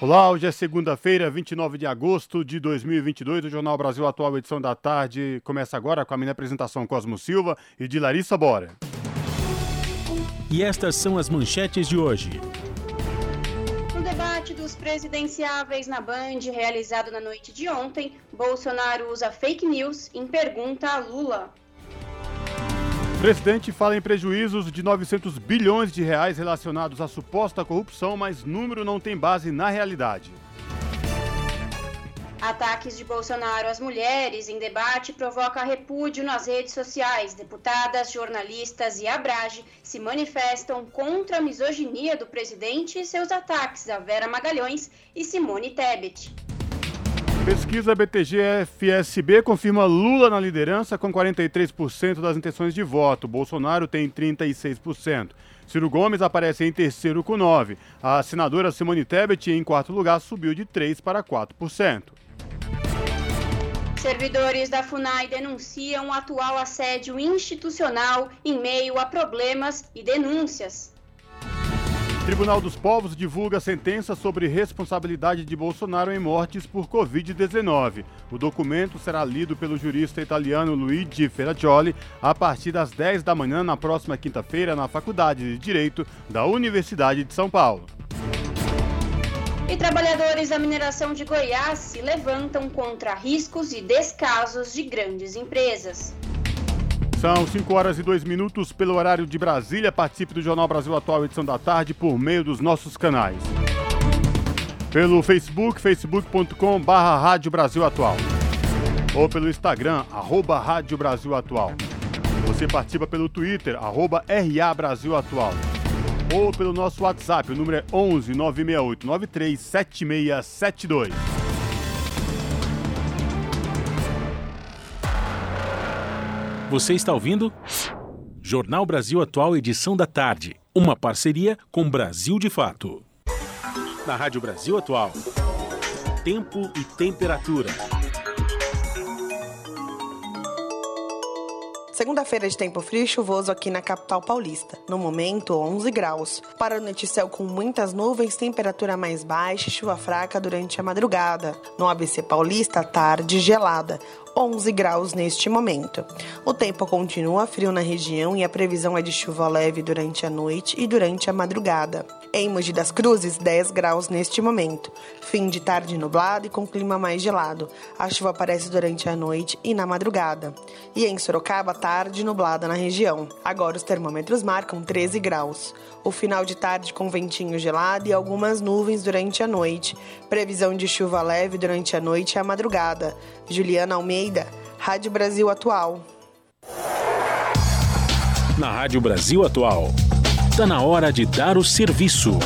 Olá, hoje é segunda-feira, 29 de agosto de 2022. O Jornal Brasil Atual, edição da tarde, começa agora com a minha apresentação Cosmo Silva e de Larissa Bora. E estas são as manchetes de hoje. No debate dos presidenciáveis na Band, realizado na noite de ontem, Bolsonaro usa fake news em pergunta a Lula. Presidente fala em prejuízos de 900 bilhões de reais relacionados à suposta corrupção, mas número não tem base na realidade. Ataques de Bolsonaro às mulheres em debate provoca repúdio nas redes sociais. Deputadas, jornalistas e Abrage se manifestam contra a misoginia do presidente e seus ataques a Vera Magalhães e Simone Tebet. Pesquisa BTG-FSB confirma Lula na liderança com 43% das intenções de voto. Bolsonaro tem 36%. Ciro Gomes aparece em terceiro com 9%. A senadora Simone Tebet, em quarto lugar, subiu de 3% para 4%. Servidores da FUNAI denunciam o atual assédio institucional em meio a problemas e denúncias. Tribunal dos Povos divulga sentença sobre responsabilidade de Bolsonaro em mortes por Covid-19. O documento será lido pelo jurista italiano Luigi Ferraccioli a partir das 10 da manhã na próxima quinta-feira na Faculdade de Direito da Universidade de São Paulo. E trabalhadores da mineração de Goiás se levantam contra riscos e descasos de grandes empresas. São 5 horas e 2 minutos pelo horário de Brasília. Participe do Jornal Brasil Atual, edição da tarde, por meio dos nossos canais. Pelo Facebook, facebook.com barra Rádio Brasil Atual. Ou pelo Instagram, arroba Rádio Brasil Atual. Você participa pelo Twitter, arroba RA Brasil Atual. Ou pelo nosso WhatsApp, o número é 11 968 93 Você está ouvindo? Jornal Brasil Atual, edição da tarde. Uma parceria com Brasil de Fato. Na Rádio Brasil Atual. Tempo e temperatura. Segunda-feira de tempo frio e chuvoso aqui na capital paulista. No momento, 11 graus. Para o noticel com muitas nuvens, temperatura mais baixa e chuva fraca durante a madrugada. No ABC Paulista, tarde gelada. 11 graus neste momento. O tempo continua frio na região e a previsão é de chuva leve durante a noite e durante a madrugada. Em Mogi das Cruzes, 10 graus neste momento. Fim de tarde nublado e com clima mais gelado. A chuva aparece durante a noite e na madrugada. E em Sorocaba, tarde nublada na região. Agora os termômetros marcam 13 graus. O final de tarde com ventinho gelado e algumas nuvens durante a noite. Previsão de chuva leve durante a noite e a madrugada. Juliana Almeida, Rádio Brasil Atual. Na Rádio Brasil Atual. Está na hora de dar o serviço.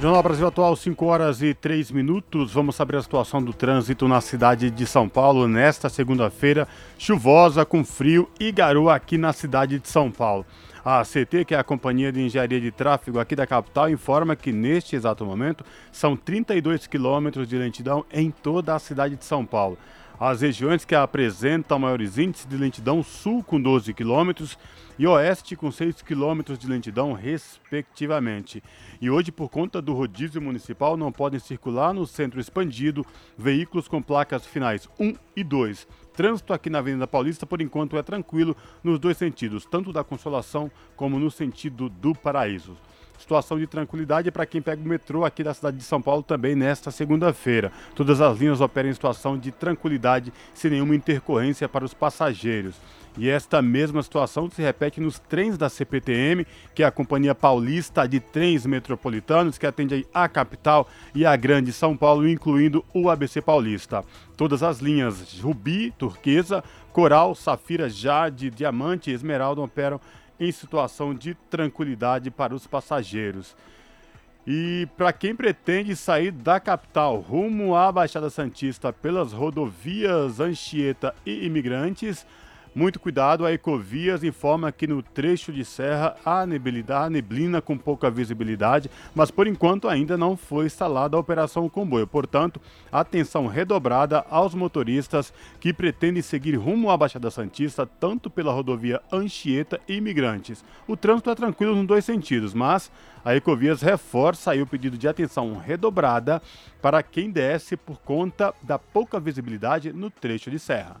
Jornal Brasil Atual, 5 horas e 3 minutos. Vamos saber a situação do trânsito na cidade de São Paulo nesta segunda-feira, chuvosa, com frio e garoa aqui na cidade de São Paulo. A CT, que é a Companhia de Engenharia de Tráfego aqui da capital, informa que neste exato momento são 32 quilômetros de lentidão em toda a cidade de São Paulo. As regiões que apresentam maiores índices de lentidão, sul com 12 quilômetros e oeste com 6 quilômetros de lentidão, respectivamente. E hoje, por conta do rodízio municipal, não podem circular no centro expandido veículos com placas finais 1 e 2. Trânsito aqui na Avenida Paulista, por enquanto, é tranquilo nos dois sentidos, tanto da Consolação como no sentido do Paraíso situação de tranquilidade para quem pega o metrô aqui da cidade de São Paulo também nesta segunda-feira. Todas as linhas operam em situação de tranquilidade, sem nenhuma intercorrência para os passageiros. E esta mesma situação se repete nos trens da CPTM, que é a Companhia Paulista de Trens Metropolitanos, que atende a capital e a Grande São Paulo, incluindo o ABC Paulista. Todas as linhas Rubi, Turquesa, Coral, Safira, Jade, Diamante e Esmeralda operam em situação de tranquilidade para os passageiros. E para quem pretende sair da capital rumo à Baixada Santista pelas rodovias Anchieta e Imigrantes, muito cuidado, a Ecovias informa que no trecho de serra há neblina, com pouca visibilidade, mas por enquanto ainda não foi instalada a operação comboio. Portanto, atenção redobrada aos motoristas que pretendem seguir rumo à Baixada Santista, tanto pela rodovia Anchieta e Imigrantes. O trânsito é tranquilo nos dois sentidos, mas a Ecovias reforça aí o pedido de atenção redobrada para quem desce por conta da pouca visibilidade no trecho de serra.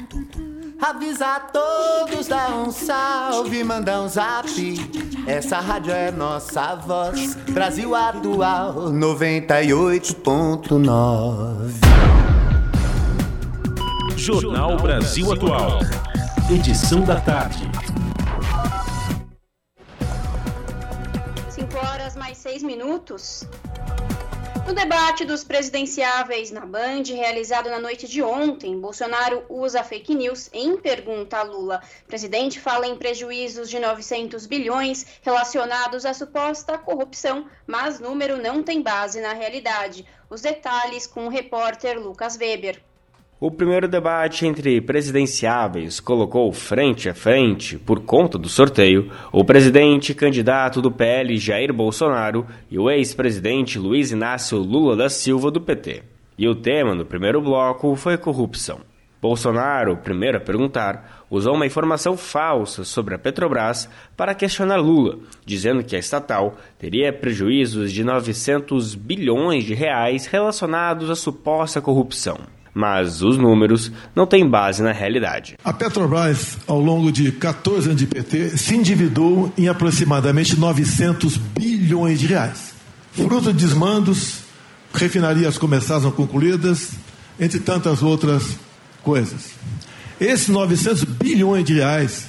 Avisa a todos, dá um salve, manda um zap. Essa rádio é nossa voz. Brasil Atual 98.9. Jornal Brasil Atual. Edição da tarde. 5 horas mais 6 minutos. No debate dos presidenciáveis na Band, realizado na noite de ontem, Bolsonaro usa fake news em pergunta a Lula. O presidente fala em prejuízos de 900 bilhões relacionados à suposta corrupção, mas número não tem base na realidade. Os detalhes com o repórter Lucas Weber. O primeiro debate entre presidenciáveis colocou frente a frente, por conta do sorteio, o presidente candidato do PL Jair Bolsonaro e o ex-presidente Luiz Inácio Lula da Silva do PT. E o tema no primeiro bloco foi corrupção. Bolsonaro, primeiro a perguntar, usou uma informação falsa sobre a Petrobras para questionar Lula, dizendo que a estatal teria prejuízos de 900 bilhões de reais relacionados à suposta corrupção mas os números não têm base na realidade. A Petrobras, ao longo de 14 anos de PT, se endividou em aproximadamente 900 bilhões de reais. Fruto de desmandos, refinarias começaram concluídas, entre tantas outras coisas. Esses 900 bilhões de reais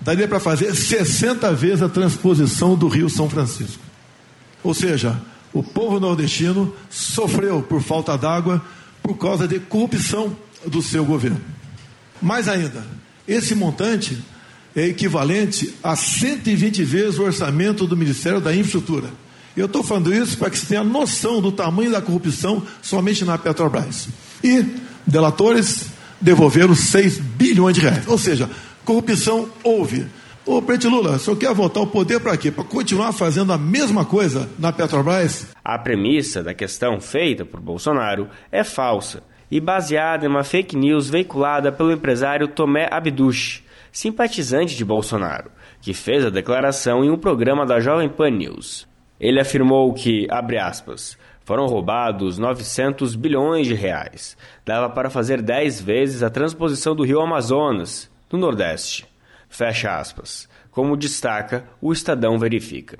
daria para fazer 60 vezes a transposição do Rio São Francisco. Ou seja, o povo nordestino sofreu por falta d'água por causa de corrupção do seu governo. Mais ainda, esse montante é equivalente a 120 vezes o orçamento do Ministério da Infraestrutura. Eu estou falando isso para que você tenha noção do tamanho da corrupção somente na Petrobras. E delatores devolveram 6 bilhões de reais. Ou seja, corrupção houve. Ô, presidente Lula, o senhor quer voltar ao poder para quê? Para continuar fazendo a mesma coisa na Petrobras? A premissa da questão feita por Bolsonaro é falsa e baseada em uma fake news veiculada pelo empresário Tomé Abduch, simpatizante de Bolsonaro, que fez a declaração em um programa da Jovem Pan News. Ele afirmou que, abre aspas, foram roubados 900 bilhões de reais. Dava para fazer 10 vezes a transposição do rio Amazonas, no Nordeste. Fecha aspas. Como destaca, o Estadão verifica.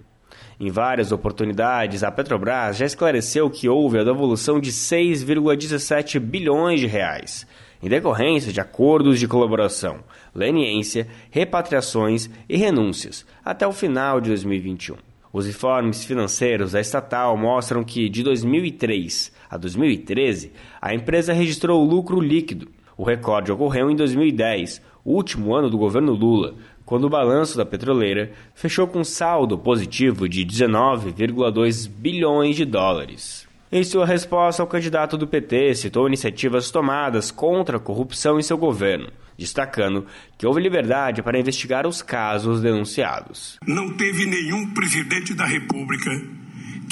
Em várias oportunidades, a Petrobras já esclareceu que houve a devolução de 6,17 bilhões de reais, em decorrência de acordos de colaboração, leniência, repatriações e renúncias, até o final de 2021. Os informes financeiros da estatal mostram que, de 2003 a 2013, a empresa registrou lucro líquido. O recorde ocorreu em 2010, o último ano do governo Lula, quando o balanço da petroleira fechou com saldo positivo de 19,2 bilhões de dólares. Em sua resposta, o candidato do PT citou iniciativas tomadas contra a corrupção em seu governo, destacando que houve liberdade para investigar os casos denunciados. Não teve nenhum presidente da República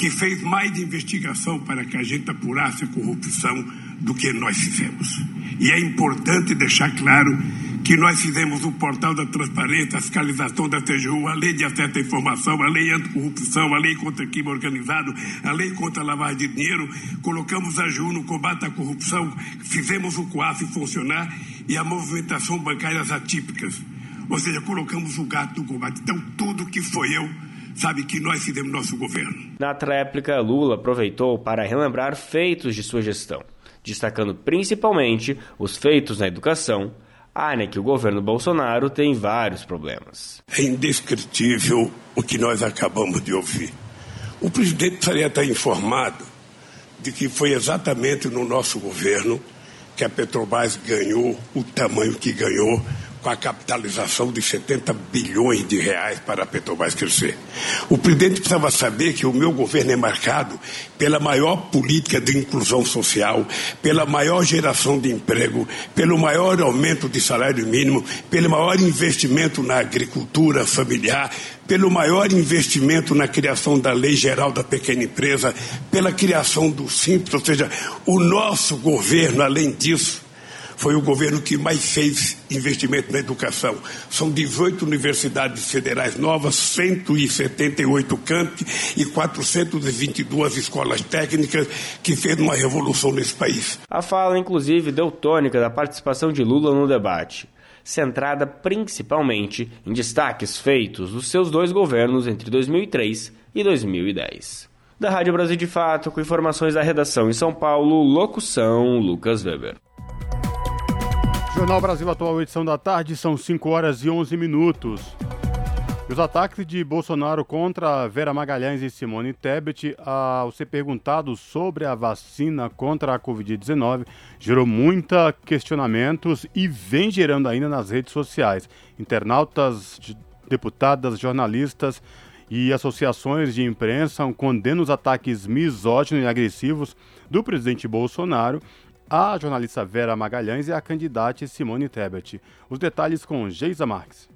que fez mais investigação para que a gente apurasse a corrupção do que nós fizemos. E é importante deixar claro que nós fizemos o portal da transparência, a fiscalização da TGU, a lei de acesso à informação, a lei anticorrupção, a lei contra crime organizado, a lei contra a lavagem de dinheiro, colocamos a AGU no combate à corrupção, fizemos o COAF funcionar e a movimentação bancárias atípicas. Ou seja, colocamos o gato no combate. Então, tudo que foi eu sabe que nós fizemos nosso governo. Na tréplica, Lula aproveitou para relembrar feitos de sua gestão, destacando principalmente os feitos na educação, área que o governo Bolsonaro tem vários problemas. É indescritível o que nós acabamos de ouvir. O presidente precisaria estar informado de que foi exatamente no nosso governo que a Petrobras ganhou o tamanho que ganhou com a capitalização de 70 bilhões de reais para a Petrobras crescer. O presidente precisava saber que o meu governo é marcado pela maior política de inclusão social, pela maior geração de emprego, pelo maior aumento de salário mínimo, pelo maior investimento na agricultura familiar, pelo maior investimento na criação da Lei Geral da Pequena Empresa, pela criação do Simples, ou seja, o nosso governo, além disso, foi o governo que mais fez investimento na educação. São 18 universidades federais novas, 178 campi e 422 escolas técnicas que fez uma revolução nesse país. A fala, inclusive, deu tônica da participação de Lula no debate centrada principalmente em destaques feitos dos seus dois governos entre 2003 e 2010. Da Rádio Brasil de Fato, com informações da redação em São Paulo, locução Lucas Weber. Jornal Brasil Atual, edição da tarde, são 5 horas e 11 minutos. Os ataques de Bolsonaro contra Vera Magalhães e Simone Tebet, ao ser perguntado sobre a vacina contra a Covid-19, gerou muitos questionamentos e vem gerando ainda nas redes sociais. Internautas, deputadas, jornalistas e associações de imprensa condenam os ataques misóginos e agressivos do presidente Bolsonaro a jornalista Vera Magalhães e a candidata Simone Tebet. Os detalhes com Geisa Marques.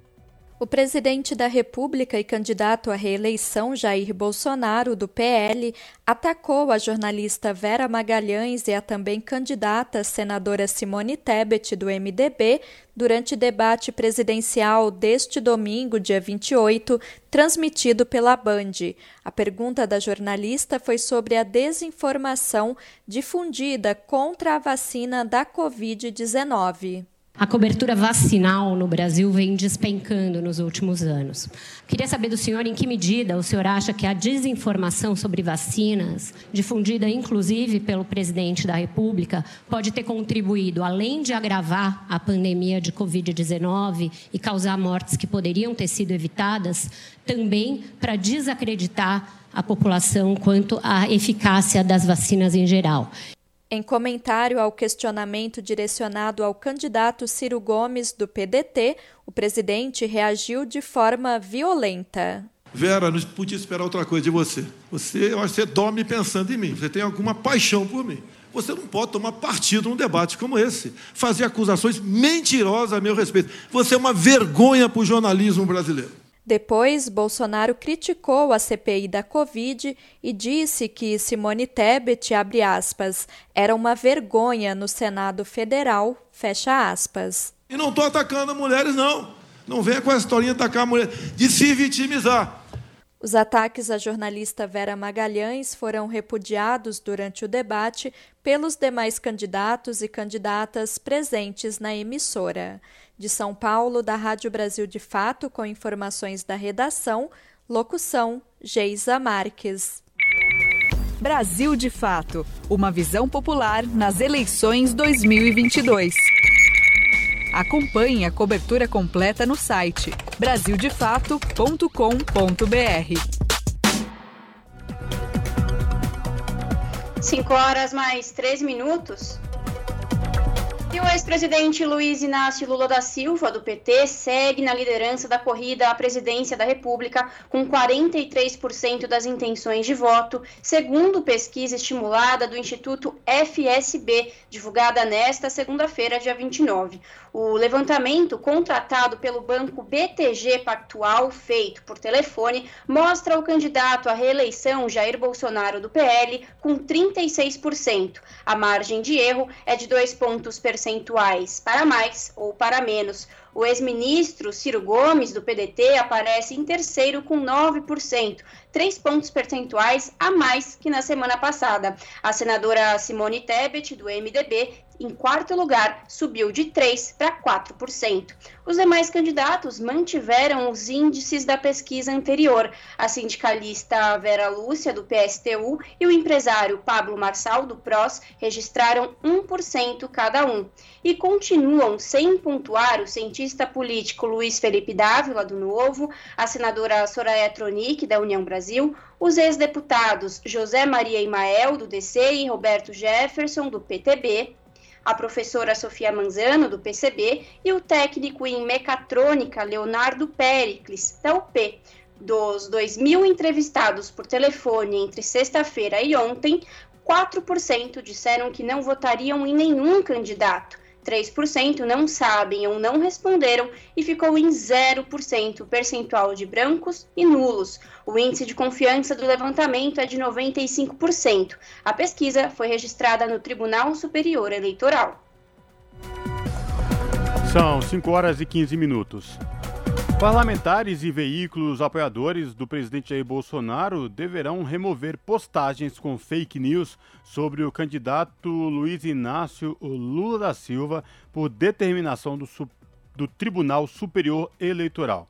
O presidente da República e candidato à reeleição Jair Bolsonaro, do PL, atacou a jornalista Vera Magalhães e a também candidata senadora Simone Tebet, do MDB, durante debate presidencial deste domingo, dia 28, transmitido pela Band. A pergunta da jornalista foi sobre a desinformação difundida contra a vacina da Covid-19. A cobertura vacinal no Brasil vem despencando nos últimos anos. Queria saber do senhor em que medida o senhor acha que a desinformação sobre vacinas, difundida inclusive pelo presidente da República, pode ter contribuído, além de agravar a pandemia de Covid-19 e causar mortes que poderiam ter sido evitadas, também para desacreditar a população quanto à eficácia das vacinas em geral. Em comentário ao questionamento direcionado ao candidato Ciro Gomes, do PDT, o presidente reagiu de forma violenta. Vera, não podia esperar outra coisa de você. Você, eu acho que você dorme pensando em mim. Você tem alguma paixão por mim. Você não pode tomar partido num debate como esse. Fazer acusações mentirosas a meu respeito. Você é uma vergonha para o jornalismo brasileiro. Depois, Bolsonaro criticou a CPI da Covid e disse que Simone Tebet, abre aspas, era uma vergonha no Senado Federal, fecha aspas. E não estou atacando mulheres, não. Não venha com essa historinha de atacar a mulher, de se vitimizar. Os ataques à jornalista Vera Magalhães foram repudiados durante o debate pelos demais candidatos e candidatas presentes na emissora. De São Paulo, da Rádio Brasil de Fato, com informações da redação, locução Geisa Marques. Brasil de Fato Uma visão popular nas eleições 2022. Acompanhe a cobertura completa no site brasildefato.com.br. 5 horas mais 3 minutos. E o ex-presidente Luiz Inácio Lula da Silva, do PT, segue na liderança da corrida à presidência da República com 43% das intenções de voto, segundo pesquisa estimulada do Instituto FSB, divulgada nesta segunda-feira, dia 29. O levantamento contratado pelo banco BTG Pactual, feito por telefone, mostra o candidato à reeleição Jair Bolsonaro do PL com 36%. A margem de erro é de dois pontos percentuais para mais ou para menos. O ex-ministro Ciro Gomes, do PDT, aparece em terceiro com 9%, três pontos percentuais a mais que na semana passada. A senadora Simone Tebet, do MDB, em quarto lugar, subiu de 3% para 4%. Os demais candidatos mantiveram os índices da pesquisa anterior. A sindicalista Vera Lúcia, do PSTU, e o empresário Pablo Marçal, do PROS, registraram 1% cada um. E continuam sem pontuar o cientista político Luiz Felipe Dávila, do Novo, a senadora Soraya Tronic, da União Brasil, os ex-deputados José Maria Imael, do DC, e Roberto Jefferson, do PTB, a professora Sofia Manzano, do PCB, e o técnico em mecatrônica Leonardo Pericles, da UP. Dos 2 mil entrevistados por telefone entre sexta-feira e ontem, 4% disseram que não votariam em nenhum candidato. 3% não sabem ou não responderam e ficou em 0% o percentual de brancos e nulos. O índice de confiança do levantamento é de 95%. A pesquisa foi registrada no Tribunal Superior Eleitoral. São 5 horas e 15 minutos. Parlamentares e veículos apoiadores do presidente Jair Bolsonaro deverão remover postagens com fake news sobre o candidato Luiz Inácio Lula da Silva por determinação do, do Tribunal Superior Eleitoral.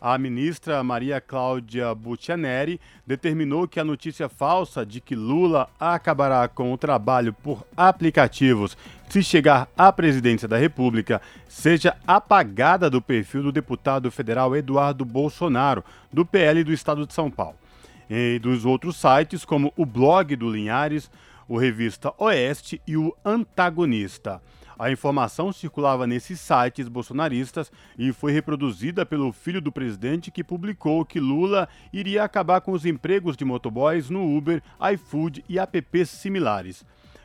A ministra Maria Cláudia Buccianeri determinou que a notícia falsa de que Lula acabará com o trabalho por aplicativos se chegar à presidência da República seja apagada do perfil do deputado federal Eduardo Bolsonaro, do PL do Estado de São Paulo. E dos outros sites, como o blog do Linhares, o Revista Oeste e o Antagonista. A informação circulava nesses sites bolsonaristas e foi reproduzida pelo filho do presidente que publicou que Lula iria acabar com os empregos de motoboys no Uber, iFood e apps similares.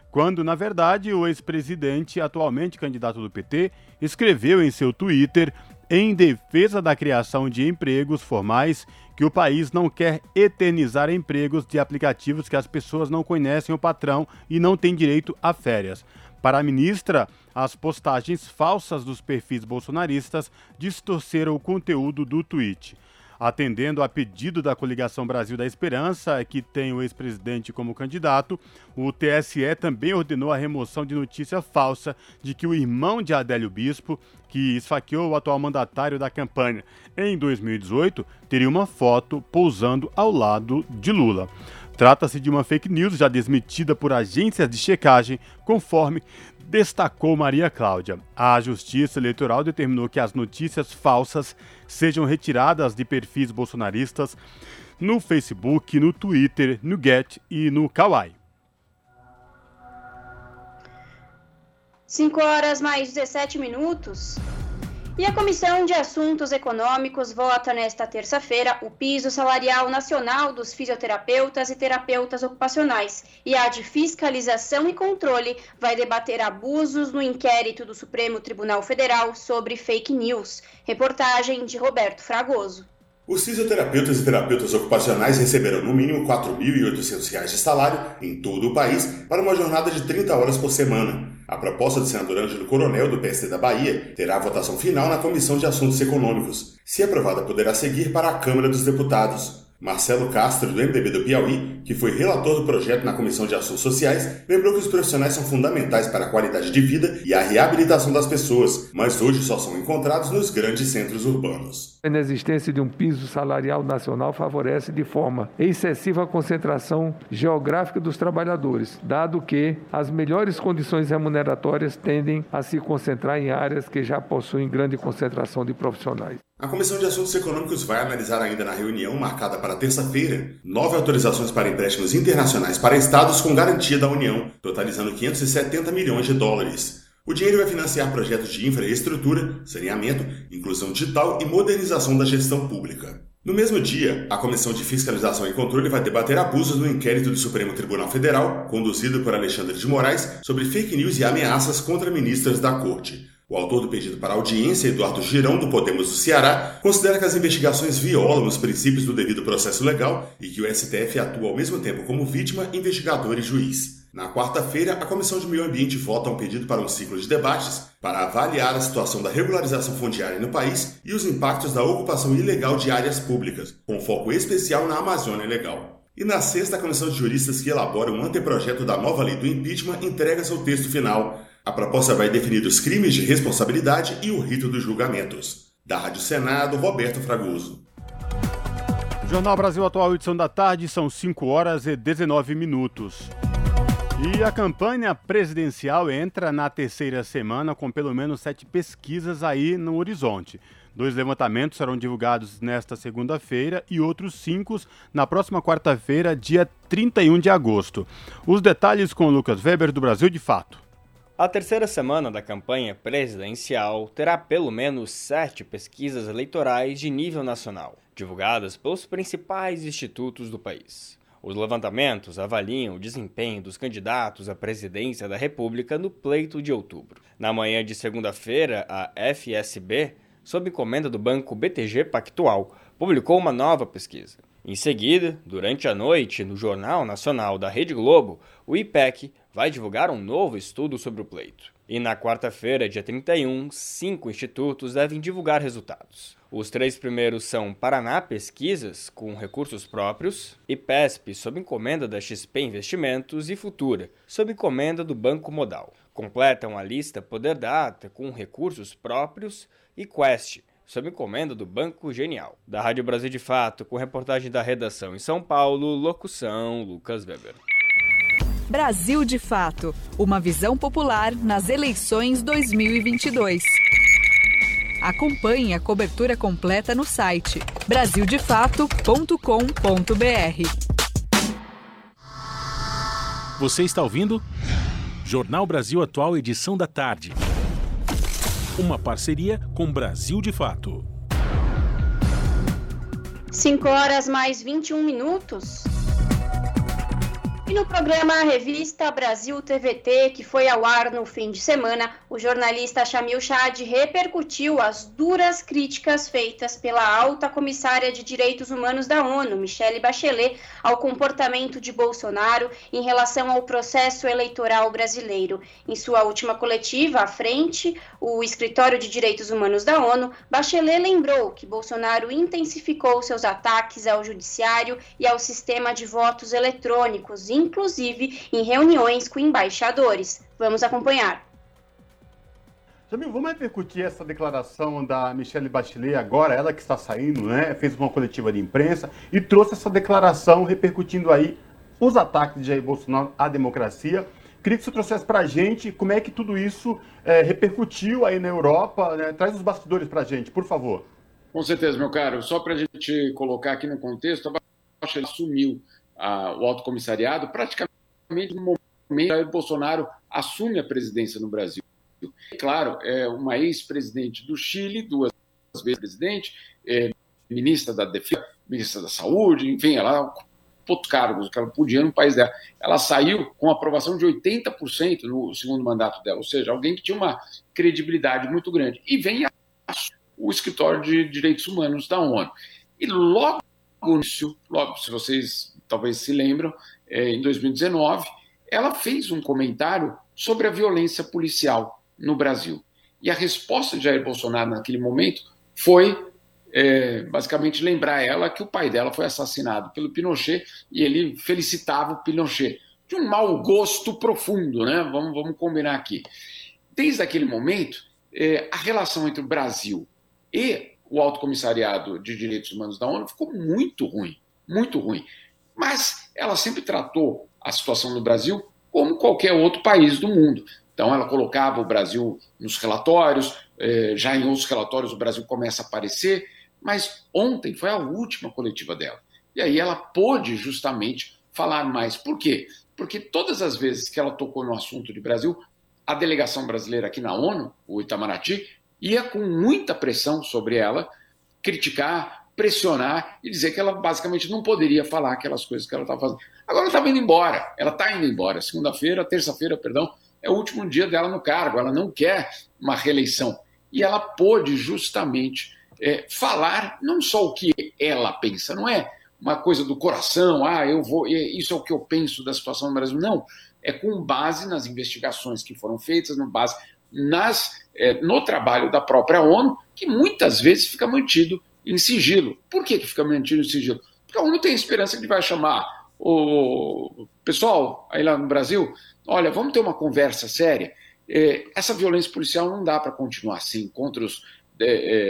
Quando, na verdade, o ex-presidente, atualmente candidato do PT, escreveu em seu Twitter, em defesa da criação de empregos formais, que o país não quer eternizar empregos de aplicativos que as pessoas não conhecem o patrão e não têm direito a férias. Para a ministra, as postagens falsas dos perfis bolsonaristas distorceram o conteúdo do tweet. Atendendo a pedido da coligação Brasil da Esperança, que tem o ex-presidente como candidato, o TSE também ordenou a remoção de notícia falsa de que o irmão de Adélio Bispo, que esfaqueou o atual mandatário da campanha em 2018, teria uma foto pousando ao lado de Lula. Trata-se de uma fake news já desmentida por agências de checagem, conforme destacou Maria Cláudia. A Justiça Eleitoral determinou que as notícias falsas sejam retiradas de perfis bolsonaristas no Facebook, no Twitter, no Get e no Kawaii. 5 horas mais 17 minutos. E a Comissão de Assuntos Econômicos vota nesta terça-feira o piso salarial nacional dos fisioterapeutas e terapeutas ocupacionais. E a de fiscalização e controle vai debater abusos no inquérito do Supremo Tribunal Federal sobre fake news. Reportagem de Roberto Fragoso. Os fisioterapeutas e terapeutas ocupacionais receberão no mínimo R$ 4.800 de salário em todo o país para uma jornada de 30 horas por semana. A proposta do senador Ângelo Coronel, do PSD da Bahia, terá votação final na Comissão de Assuntos Econômicos. Se aprovada, poderá seguir para a Câmara dos Deputados. Marcelo Castro, do MDB do Piauí, que foi relator do projeto na Comissão de Assuntos Sociais, lembrou que os profissionais são fundamentais para a qualidade de vida e a reabilitação das pessoas, mas hoje só são encontrados nos grandes centros urbanos. A inexistência de um piso salarial nacional favorece de forma excessiva a concentração geográfica dos trabalhadores, dado que as melhores condições remuneratórias tendem a se concentrar em áreas que já possuem grande concentração de profissionais. A Comissão de Assuntos Econômicos vai analisar ainda na reunião marcada para terça-feira nove autorizações para empréstimos internacionais para estados com garantia da União, totalizando 570 milhões de dólares. O dinheiro vai financiar projetos de infraestrutura, saneamento, inclusão digital e modernização da gestão pública. No mesmo dia, a Comissão de Fiscalização e Controle vai debater abusos no inquérito do Supremo Tribunal Federal, conduzido por Alexandre de Moraes, sobre fake news e ameaças contra ministras da Corte. O autor do pedido para audiência, Eduardo Girão, do Podemos do Ceará, considera que as investigações violam os princípios do devido processo legal e que o STF atua ao mesmo tempo como vítima, investigador e juiz. Na quarta-feira, a Comissão de Meio Ambiente vota um pedido para um ciclo de debates para avaliar a situação da regularização fundiária no país e os impactos da ocupação ilegal de áreas públicas, com foco especial na Amazônia Legal. E na sexta, a Comissão de Juristas que elabora um anteprojeto da nova lei do impeachment entrega seu texto final. A proposta vai definir os crimes de responsabilidade e o rito dos julgamentos. Da Rádio Senado, Roberto Fragoso. Jornal Brasil Atual, edição da tarde, são 5 horas e 19 minutos. E a campanha presidencial entra na terceira semana com pelo menos sete pesquisas aí no horizonte. Dois levantamentos serão divulgados nesta segunda-feira e outros cinco na próxima quarta-feira, dia 31 de agosto. Os detalhes com Lucas Weber, do Brasil de Fato. A terceira semana da campanha presidencial terá pelo menos sete pesquisas eleitorais de nível nacional, divulgadas pelos principais institutos do país. Os levantamentos avaliam o desempenho dos candidatos à presidência da República no pleito de outubro. Na manhã de segunda-feira, a FSB, sob comenda do banco BTG Pactual, publicou uma nova pesquisa. Em seguida, durante a noite, no Jornal Nacional da Rede Globo, o IPEC vai divulgar um novo estudo sobre o pleito. E na quarta-feira, dia 31, cinco institutos devem divulgar resultados. Os três primeiros são Paraná Pesquisas, com recursos próprios, e sob encomenda da XP Investimentos, e Futura, sob encomenda do Banco Modal. Completam a lista Poder Data, com recursos próprios, e Quest, sob encomenda do Banco Genial. Da Rádio Brasil de Fato, com reportagem da redação em São Paulo, locução Lucas Weber. Brasil de Fato, uma visão popular nas eleições 2022. Acompanhe a cobertura completa no site brasildefato.com.br. Você está ouvindo? Jornal Brasil Atual, edição da tarde. Uma parceria com Brasil de Fato. 5 horas mais 21 minutos. E no programa Revista Brasil TVT, que foi ao ar no fim de semana, o jornalista Shamil Chad repercutiu as duras críticas feitas pela alta comissária de Direitos Humanos da ONU, Michelle Bachelet, ao comportamento de Bolsonaro em relação ao processo eleitoral brasileiro. Em sua última coletiva, à frente, o Escritório de Direitos Humanos da ONU, Bachelet lembrou que Bolsonaro intensificou seus ataques ao judiciário e ao sistema de votos eletrônicos, inclusive em reuniões com embaixadores. Vamos acompanhar. Jamil, vamos repercutir essa declaração da Michelle Bachelet agora, ela que está saindo, né? Fez uma coletiva de imprensa e trouxe essa declaração repercutindo aí os ataques de Jair Bolsonaro à democracia. Queria que você trouxesse para a gente como é que tudo isso é, repercutiu aí na Europa. Né? Traz os bastidores para a gente, por favor. Com certeza, meu caro. Só para a gente colocar aqui no contexto, a Bachelet assumiu a, o alto comissariado praticamente no momento Jair Bolsonaro assume a presidência no Brasil. E, claro, é uma ex-presidente do Chile, duas vezes presidente, é, ministra da Defesa, ministra da Saúde, enfim, ela outros cargos que ela podia no país dela. Ela saiu com aprovação de 80% no segundo mandato dela, ou seja, alguém que tinha uma credibilidade muito grande. E vem a, o escritório de direitos humanos da ONU. E logo no início, logo, se vocês talvez se lembram, é, em 2019, ela fez um comentário sobre a violência policial no Brasil. E a resposta de Jair Bolsonaro naquele momento foi é, basicamente lembrar ela que o pai dela foi assassinado pelo Pinochet e ele felicitava o Pinochet. De um mau gosto profundo, né? Vamos, vamos combinar aqui. Desde aquele momento, é, a relação entre o Brasil e o Alto Comissariado de Direitos Humanos da ONU ficou muito ruim, muito ruim. Mas ela sempre tratou a situação no Brasil como qualquer outro país do mundo. Então, ela colocava o Brasil nos relatórios, eh, já em outros relatórios o Brasil começa a aparecer, mas ontem foi a última coletiva dela. E aí ela pôde justamente falar mais. Por quê? Porque todas as vezes que ela tocou no assunto de Brasil, a delegação brasileira aqui na ONU, o Itamaraty, ia com muita pressão sobre ela criticar, pressionar e dizer que ela basicamente não poderia falar aquelas coisas que ela estava fazendo. Agora ela estava indo embora, ela está indo embora. Segunda-feira, terça-feira, perdão, é o último dia dela no cargo, ela não quer uma reeleição. E ela pôde justamente é, falar não só o que ela pensa, não é uma coisa do coração, ah, eu vou, isso é o que eu penso da situação no Brasil. Não, é com base nas investigações que foram feitas, com base nas, é, no trabalho da própria ONU, que muitas vezes fica mantido em sigilo. Por que, que fica mentindo em sigilo? Porque a ONU tem esperança que vai chamar o pessoal aí lá no Brasil, olha, vamos ter uma conversa séria. é, essa violência policial não dá para continuar assim contra os é,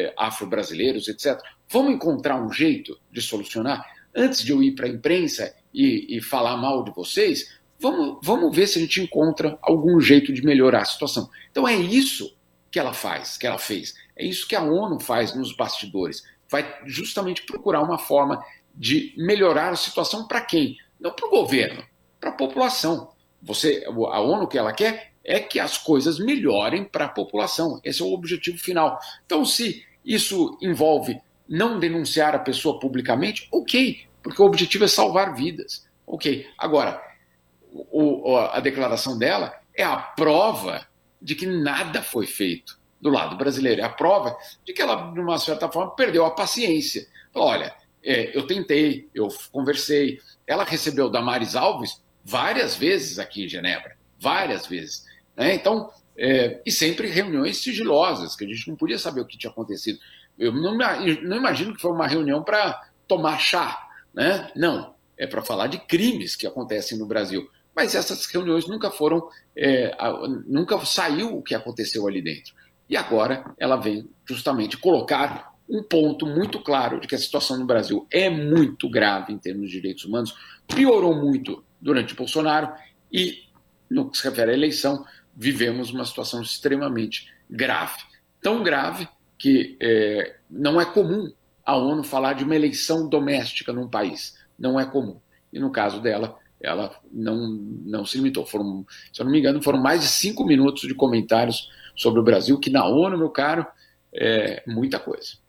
é, afro-brasileiros, etc. Vamos encontrar um jeito de solucionar? Antes de eu ir para a imprensa e, e, falar mal de vocês, vamos, vamos ver se a gente encontra algum jeito de melhorar a situação. Então é isso que ela faz, que ela fez. É isso que a ONU faz nos bastidores. Vai justamente procurar uma forma de melhorar a situação para quem? Não para o governo, para a população. Você, a ONU que ela quer é que as coisas melhorem para a população. Esse é o objetivo final. Então, se isso envolve não denunciar a pessoa publicamente, ok, porque o objetivo é salvar vidas. Ok. Agora, o, a declaração dela é a prova de que nada foi feito do lado brasileiro. É a prova de que ela, de uma certa forma, perdeu a paciência. Olha, é, eu tentei, eu conversei. Ela recebeu Damares Alves várias vezes aqui em Genebra, várias vezes. Né? Então, é, e sempre reuniões sigilosas, que a gente não podia saber o que tinha acontecido. Eu não, não imagino que foi uma reunião para tomar chá, né? Não, é para falar de crimes que acontecem no Brasil. Mas essas reuniões nunca foram, é, nunca saiu o que aconteceu ali dentro. E agora ela vem justamente colocar um ponto muito claro de que a situação no Brasil é muito grave em termos de direitos humanos, piorou muito durante Bolsonaro e, no que se refere à eleição, vivemos uma situação extremamente grave. Tão grave que é, não é comum a ONU falar de uma eleição doméstica num país. Não é comum. E no caso dela, ela não, não se limitou. Foram, se eu não me engano, foram mais de cinco minutos de comentários sobre o Brasil, que na ONU, meu caro, é muita coisa.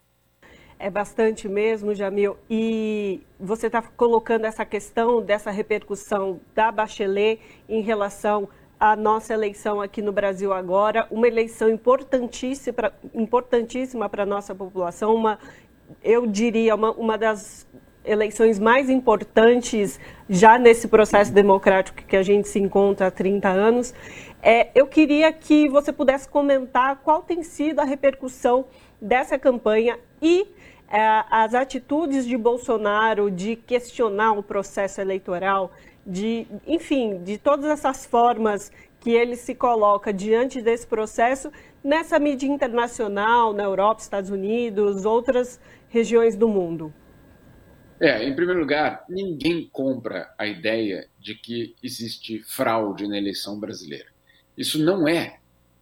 É bastante mesmo, Jamil. E você está colocando essa questão dessa repercussão da Bachelet em relação à nossa eleição aqui no Brasil agora, uma eleição importantíssima, para a nossa população, uma, eu diria, uma, uma das eleições mais importantes já nesse processo democrático que a gente se encontra há 30 anos. É, eu queria que você pudesse comentar qual tem sido a repercussão dessa campanha e é, as atitudes de Bolsonaro de questionar o processo eleitoral, de, enfim, de todas essas formas que ele se coloca diante desse processo nessa mídia internacional, na Europa, Estados Unidos, outras regiões do mundo. É, em primeiro lugar, ninguém compra a ideia de que existe fraude na eleição brasileira. Isso não é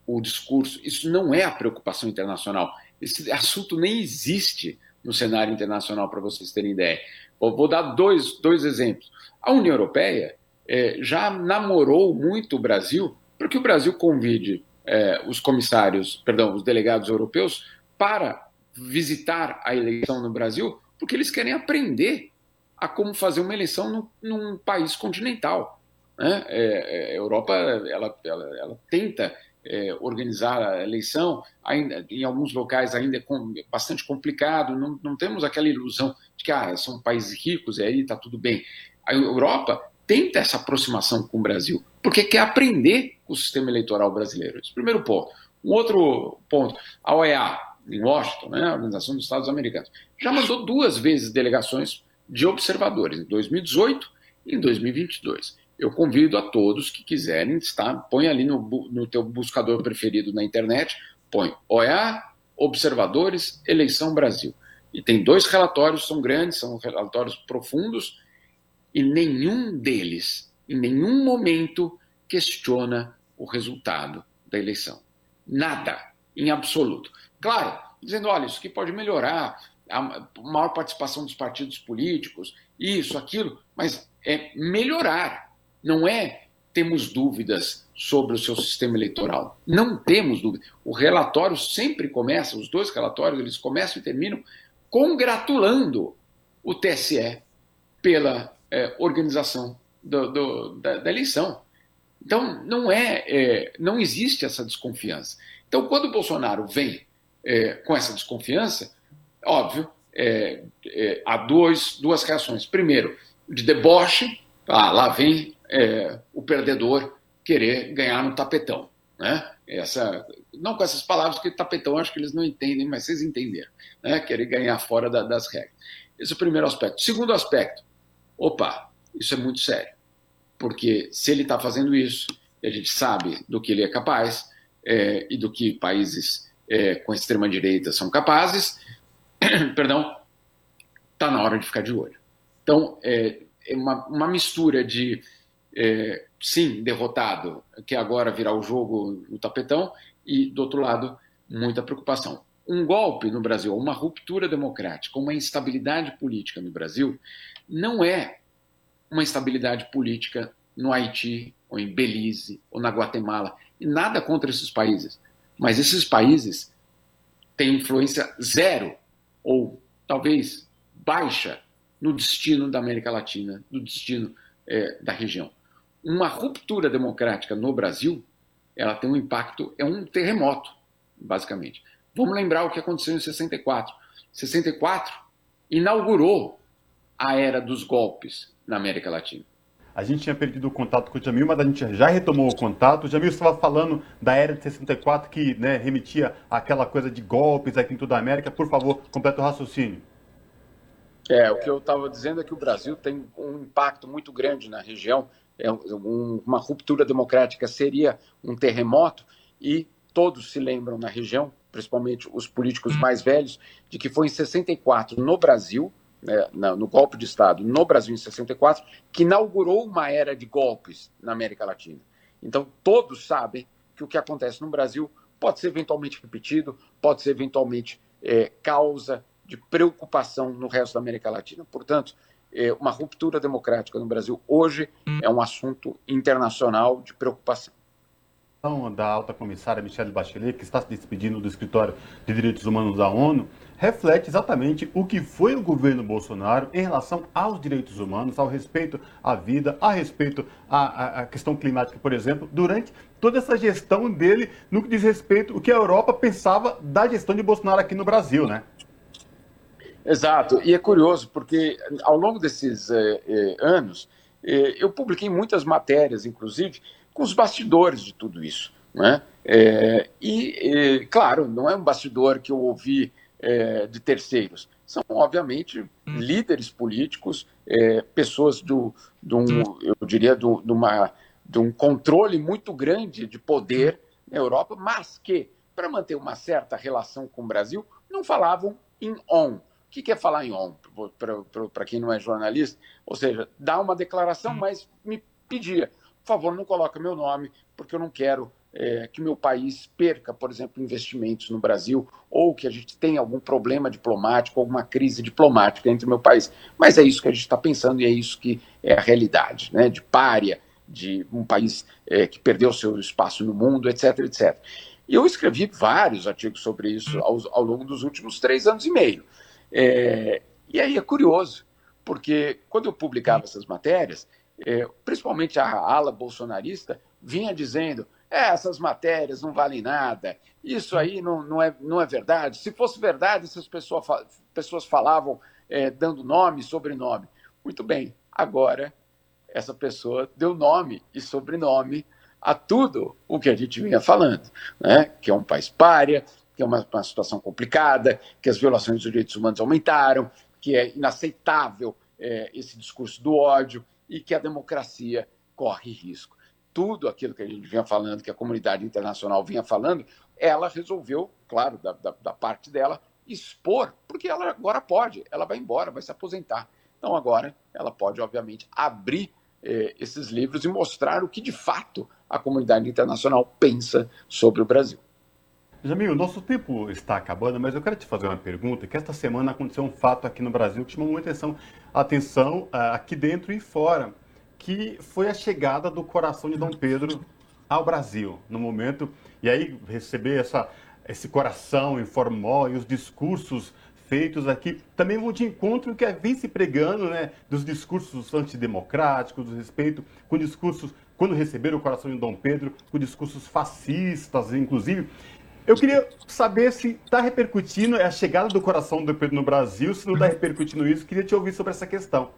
o discurso, isso não é a preocupação internacional. Esse assunto nem existe no cenário internacional, para vocês terem ideia. Vou, vou, dar dois, dois exemplos. A União Europeia é, já namorou muito o Brasil para que o Brasil convide é, os comissários, perdão, os delegados europeus para visitar a eleição no Brasil, porque eles querem aprender a como fazer uma eleição num, num país continental. Né? É, é a Europa ela, ela, ela tenta é, organizar a eleição, ainda em alguns locais ainda é com, bastante complicado, não, não, temos aquela ilusão de que ah, são países ricos e aí está tudo bem. A Europa tenta essa aproximação com o Brasil, porque quer aprender com o sistema eleitoral brasileiro. Esse é o primeiro ponto. Um outro ponto, a OEA, em Washington, né, a Organização dos Estados Americanos, já mandou duas vezes delegações de observadores, em 2018 e em 2022 eu convido a todos que quiserem estar, põe ali no, no teu buscador preferido na internet, põe OEA, Observadores, Eleição Brasil. E tem dois relatórios, são grandes, são relatórios profundos, e nenhum deles, em nenhum momento, questiona o resultado da eleição. Nada, em absoluto. Claro, dizendo, olha, isso aqui pode melhorar, a maior participação dos partidos políticos, isso, aquilo, mas é melhorar não é temos dúvidas sobre o seu sistema eleitoral. Não temos dúvida. O relatório sempre começa, os dois relatórios, eles começam e terminam congratulando o TSE pela é, organização do, do, da, da, eleição. Então, não é, é, não existe essa desconfiança. Então, quando o Bolsonaro vem é, com essa desconfiança, óbvio, é, é, há duas, duas reações. Primeiro, de deboche, ah, lá vem é, o perdedor querer ganhar no tapetão. Né? Essa, não com essas palavras, porque tapetão acho que eles não entendem, mas vocês entenderam. Né? Querer ganhar fora da, das regras. Esse é o primeiro aspecto. Segundo aspecto, opa, isso é muito sério. Porque se ele está fazendo isso, a gente sabe do que ele é capaz, é, e do que países é, com extrema direita são capazes, perdão, está na hora de ficar de olho. Então, é, é uma, uma, mistura de, é, sim, derrotado, que agora virá o jogo no tapetão, e, do outro lado, muita preocupação. Um golpe no Brasil, uma ruptura democrática, uma instabilidade política no Brasil, não é uma instabilidade política no Haiti, ou em Belize, ou na Guatemala. E nada contra esses países. Mas esses países têm influência zero, ou talvez baixa, no destino da América Latina, no destino é, da região. Uma ruptura democrática no Brasil, ela tem um impacto, é um terremoto, basicamente. Vamos lembrar o que aconteceu em 64. 64 inaugurou a era dos golpes na América Latina. A gente tinha perdido o contato com o Jamil, mas a gente já retomou o contato. O Jamil estava falando da era de 64 que né, remetia àquela coisa de golpes aqui em toda a América. Por favor, completa o raciocínio. É, o que eu estava dizendo é que o Brasil tem um impacto muito grande na região. É um, uma ruptura democrática seria um terremoto e todos se lembram na região, principalmente os políticos mais velhos, de que foi em 64 no Brasil né, no golpe de Estado no Brasil em 64, que inaugurou uma era de golpes na América Latina. Então, todos sabem que o que acontece no Brasil pode ser eventualmente repetido, pode ser eventualmente é, causa de preocupação no resto da América Latina. Portanto, uma ruptura democrática no Brasil hoje é um assunto internacional de preocupação da alta comissária Michelle Bachelet, que está se despedindo do escritório de direitos humanos da ONU, reflete exatamente o que foi o governo Bolsonaro em relação aos direitos humanos, ao respeito à vida, a respeito à, à questão climática, por exemplo, durante toda essa gestão dele no que diz respeito ao que a Europa pensava da gestão de Bolsonaro aqui no Brasil, né? Exato, e é curioso porque ao longo desses eh, eh, anos eh, eu publiquei muitas matérias, inclusive, com os bastidores de tudo isso. Né? É, e, claro, não é um bastidor que eu ouvi é, de terceiros. São, obviamente, hum. líderes políticos, pessoas do, do eu diria, do, uma, de um controle muito grande de poder na Europa, mas que, para manter uma certa relação com o Brasil, não falavam em on. O que é falar em on, para quem não é jornalista? Ou seja, dar uma declaração, hum. mas me pedia, por favor, não coloque meu nome, porque eu não quero é, que meu país perca, por exemplo, investimentos no Brasil, ou que a gente tenha algum problema diplomático, alguma crise diplomática entre o meu país. Mas é isso que a gente está pensando e é isso que é a realidade, né? de párea, de um país é, que perdeu seu espaço no mundo, etc, etc. E eu escrevi vários artigos sobre isso ao, ao longo dos últimos três anos e meio. É, e aí é curioso, porque quando eu publicava essas matérias, é, principalmente a ala bolsonarista, vinha dizendo: é, essas matérias não valem nada, isso aí não, não, é, não é verdade. Se fosse verdade, essas pessoas, pessoas falavam é, dando nome sobrenome. Muito bem, agora essa pessoa deu nome e sobrenome a tudo o que a gente vinha falando, né? que é um país párea, é uma, uma situação complicada, que as violações dos direitos humanos aumentaram, que é inaceitável é, esse discurso do ódio, e que a democracia corre risco. Tudo aquilo que a gente vinha falando, que a comunidade internacional vinha falando, ela resolveu, claro, da, da, da parte dela, expor, porque ela agora pode, ela vai embora, vai se aposentar. Então agora ela pode, obviamente, abrir eh, esses livros e mostrar o que de fato a comunidade internacional pensa sobre o Brasil. Jamil, nosso tempo está acabando, mas eu quero te fazer uma pergunta, que esta semana aconteceu um fato aqui no Brasil que chamou muita atenção atenção uh, aqui dentro e fora, que foi a chegada do coração de Dom Pedro ao Brasil, no momento, e aí receber essa, esse coração em e os discursos feitos aqui também vão de encontro que é vem se pregando, né, dos discursos antidemocráticos, do respeito com discursos quando receberam o coração de Dom Pedro, com discursos fascistas, inclusive. Eu queria saber se está repercutindo a chegada do coração do Pedro no Brasil, se não está repercutindo isso, queria te ouvir sobre essa questão.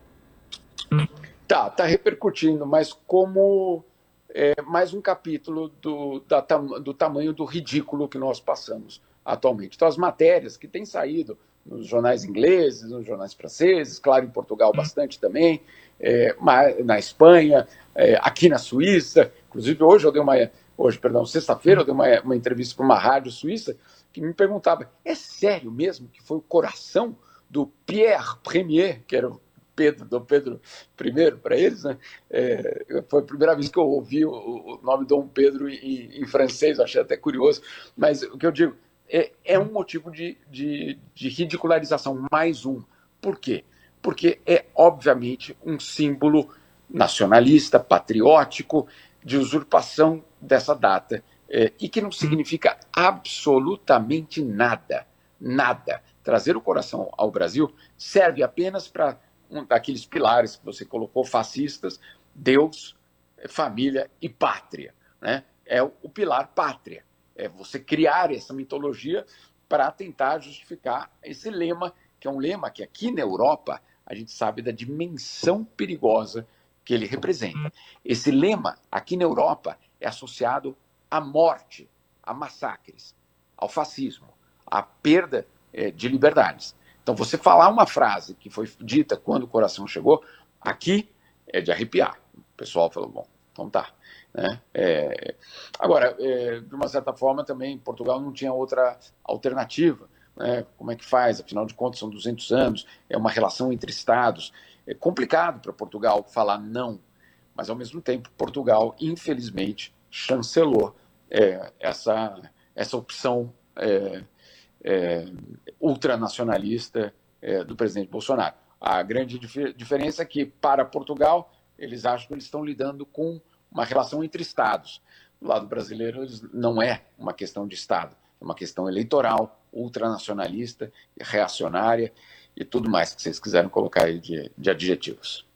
Tá, está repercutindo, mas como é, mais um capítulo do, da, do tamanho do ridículo que nós passamos atualmente. Então, as matérias que têm saído nos jornais ingleses, nos jornais franceses, claro, em Portugal bastante também, é, na Espanha, é, aqui na Suíça, Inclusive, hoje eu dei uma. Hoje, perdão, sexta-feira, eu dei uma, uma entrevista para uma rádio suíça que me perguntava: é sério mesmo que foi o coração do Pierre Premier, que era o Pedro, Dom Pedro I para eles, né? É, foi a primeira vez que eu ouvi o, o nome Dom Pedro em, em, francês, achei até curioso. Mas o que eu digo é, é um motivo de, de, de ridicularização, mais um. Por quê? Porque é, obviamente, um símbolo nacionalista, patriótico, de usurpação dessa data, é, e que não significa absolutamente nada. Nada. Trazer o coração ao Brasil serve apenas para um daqueles pilares que você colocou, fascistas, Deus, família e pátria. Né? É o, o pilar pátria. É você criar essa mitologia para tentar justificar esse lema, que é um lema que aqui na Europa a gente sabe da dimensão perigosa que ele representa. Esse lema aqui na Europa é associado à morte, a massacres, ao fascismo, à perda é, de liberdades. Então, você falar uma frase que foi dita quando o coração chegou, aqui é de arrepiar. O pessoal falou, bom, então tá. Né? É, agora, é, de uma certa forma, também Portugal não tinha outra alternativa. Né? Como é que faz? Afinal de contas, são 200 anos, é uma relação entre estados. É complicado para Portugal falar não, mas ao mesmo tempo, Portugal, infelizmente, chancelou é, essa, essa opção é, é, ultranacionalista é, do presidente Bolsonaro. A grande dif diferença é que, para Portugal, eles acham que eles estão lidando com uma relação entre Estados. Do lado brasileiro, não é uma questão de Estado, é uma questão eleitoral, ultranacionalista, reacionária e tudo mais que vocês quiserem colocar aí de, de adjetivos.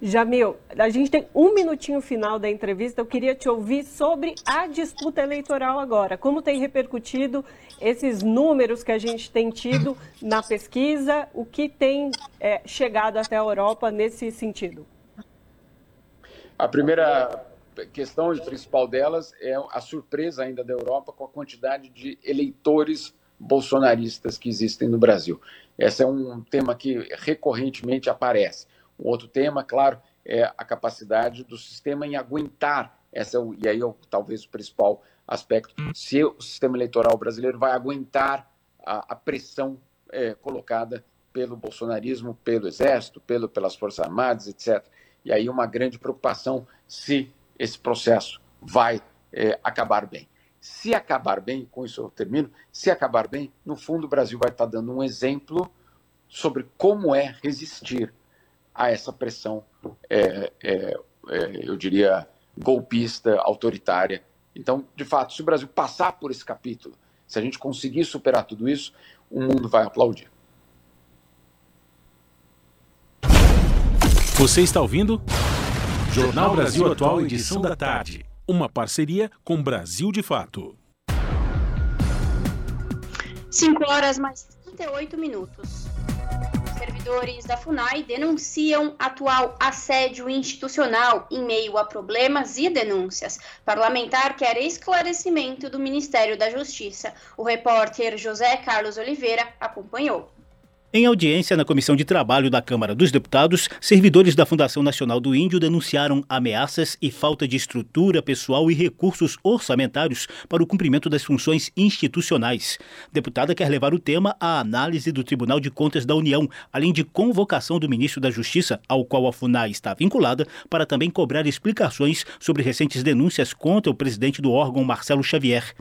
Jamil, a gente tem um minutinho final da entrevista. Eu queria te ouvir sobre a disputa eleitoral agora. Como tem repercutido esses números que a gente tem tido na pesquisa? O que tem é, chegado até a Europa nesse sentido? A primeira questão principal delas é a surpresa ainda da Europa com a quantidade de eleitores bolsonaristas que existem no Brasil. Esse é um tema que recorrentemente aparece. Um outro tema, claro, é a capacidade do sistema em aguentar essa e aí é talvez o principal aspecto se o sistema eleitoral brasileiro vai aguentar a, a pressão é, colocada pelo bolsonarismo, pelo exército, pelo, pelas forças armadas, etc. E aí uma grande preocupação se esse processo vai é, acabar bem. Se acabar bem, com isso eu termino, se acabar bem, no fundo o Brasil vai estar dando um exemplo sobre como é resistir a essa pressão, é, é, é, eu diria, golpista, autoritária. Então, de fato, se o Brasil passar por esse capítulo, se a gente conseguir superar tudo isso, o mundo vai aplaudir. Você está ouvindo? Jornal Brasil Atual, edição da tarde. Uma parceria com Brasil de Fato. 5 horas mais 38 minutos servidores da FUNAI denunciam atual assédio institucional em meio a problemas e denúncias. Parlamentar quer esclarecimento do Ministério da Justiça. O repórter José Carlos Oliveira acompanhou. Em audiência na Comissão de Trabalho da Câmara dos Deputados, servidores da Fundação Nacional do Índio denunciaram ameaças e falta de estrutura pessoal e recursos orçamentários para o cumprimento das funções institucionais. Deputada quer levar o tema à análise do Tribunal de Contas da União, além de convocação do ministro da Justiça, ao qual a FUNAI está vinculada, para também cobrar explicações sobre recentes denúncias contra o presidente do órgão, Marcelo Xavier.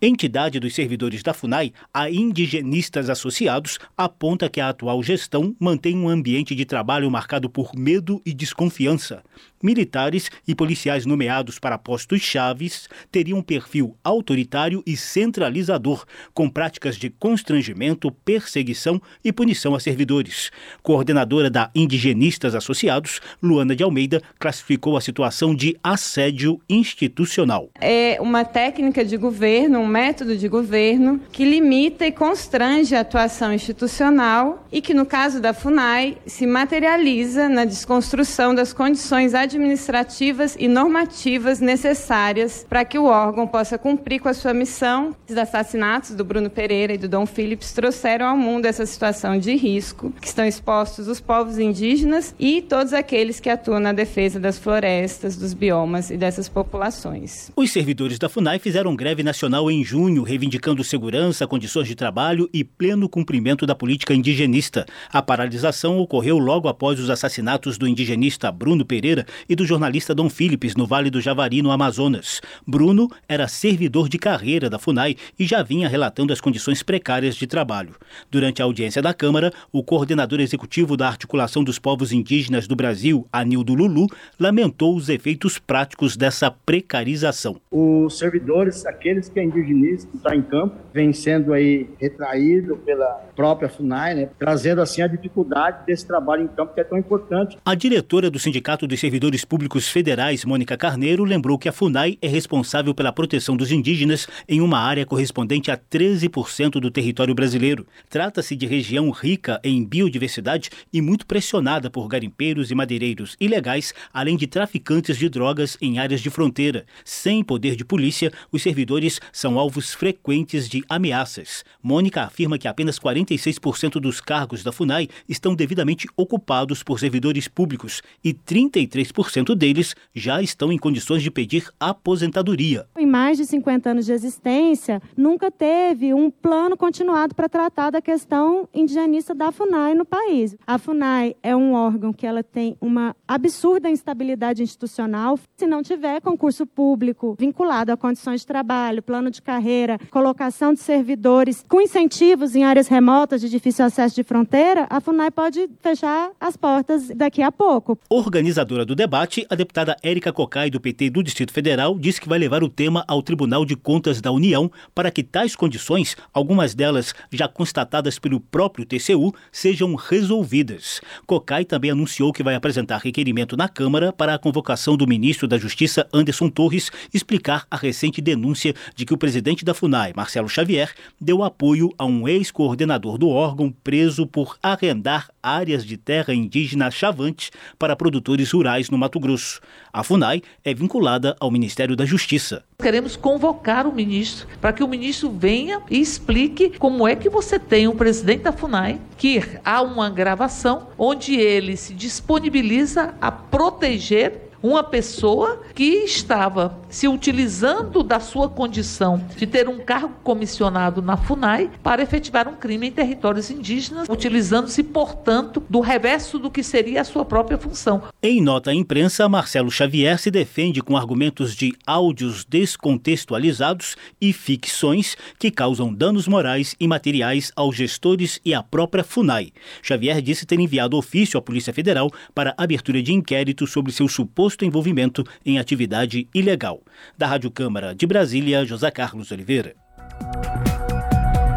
Entidade dos servidores da FUNAI, a Indigenistas Associados, aponta que a atual gestão mantém um ambiente de trabalho marcado por medo e desconfiança. Militares e policiais nomeados para postos chaves teriam um perfil autoritário e centralizador, com práticas de constrangimento, perseguição e punição a servidores. Coordenadora da Indigenistas Associados, Luana de Almeida, classificou a situação de assédio institucional. É uma técnica de governo, um método de governo que limita e constrange a atuação institucional e que, no caso da FUNAI, se materializa na desconstrução das condições administrativas administrativas e normativas necessárias para que o órgão possa cumprir com a sua missão. Os assassinatos do Bruno Pereira e do Dom Phillips trouxeram ao mundo essa situação de risco que estão expostos os povos indígenas e todos aqueles que atuam na defesa das florestas, dos biomas e dessas populações. Os servidores da FUNAI fizeram greve nacional em junho, reivindicando segurança, condições de trabalho e pleno cumprimento da política indigenista. A paralisação ocorreu logo após os assassinatos do indigenista Bruno Pereira e do jornalista Dom Philips no Vale do Javari, no Amazonas. Bruno era servidor de carreira da FUNAI e já vinha relatando as condições precárias de trabalho. Durante a audiência da Câmara, o coordenador executivo da Articulação dos Povos Indígenas do Brasil, Anildo Lulu, lamentou os efeitos práticos dessa precarização. Os servidores, aqueles que é indigenista, está em campo, vem sendo aí retraído pela própria FUNAI, né, trazendo assim a dificuldade desse trabalho em campo que é tão importante. A diretora do Sindicato dos Servidores Públicos Federais, Mônica Carneiro, lembrou que a FUNAI é responsável pela proteção dos indígenas em uma área correspondente a 13% do território brasileiro. Trata-se de região rica em biodiversidade e muito pressionada por garimpeiros e madeireiros ilegais, além de traficantes de drogas em áreas de fronteira. Sem poder de polícia, os servidores são alvos frequentes de ameaças. Mônica afirma que apenas 46% dos cargos da FUNAI estão devidamente ocupados por servidores públicos e 33% deles já estão em condições de pedir aposentadoria. Em mais de 50 anos de existência, nunca teve um plano continuado para tratar da questão indigenista da FUNAI no país. A FUNAI é um órgão que ela tem uma absurda instabilidade institucional. Se não tiver concurso público vinculado a condições de trabalho, plano de carreira, colocação de servidores com incentivos em áreas remotas de difícil acesso de fronteira, a FUNAI pode fechar as portas daqui a pouco. Organizadora do debate, a deputada Érica Cocai, do PT do Distrito Federal, disse que vai levar o tema ao Tribunal de Contas da União para que tais condições, algumas delas já constatadas pelo próprio TCU, sejam resolvidas. Cocai também anunciou que vai apresentar requerimento na Câmara para a convocação do ministro da Justiça, Anderson Torres, explicar a recente denúncia de que o presidente da FUNAI, Marcelo Xavier, deu apoio a um ex-coordenador do órgão preso por arrendar áreas de terra indígena Chavante para produtores rurais no Mato Grosso. A FUNAI é vinculada ao Ministério da Justiça. Queremos convocar o ministro para que o ministro venha e explique como é que você tem um presidente da FUNAI que há uma gravação onde ele se disponibiliza a proteger uma pessoa que estava se utilizando da sua condição de ter um cargo comissionado na FUNAI para efetivar um crime em territórios indígenas, utilizando-se, portanto, do reverso do que seria a sua própria função. Em nota à imprensa, Marcelo Xavier se defende com argumentos de áudios descontextualizados e ficções que causam danos morais e materiais aos gestores e à própria FUNAI. Xavier disse ter enviado ofício à Polícia Federal para abertura de inquérito sobre seu suposto envolvimento em atividade ilegal. Da Rádio Câmara de Brasília, José Carlos Oliveira.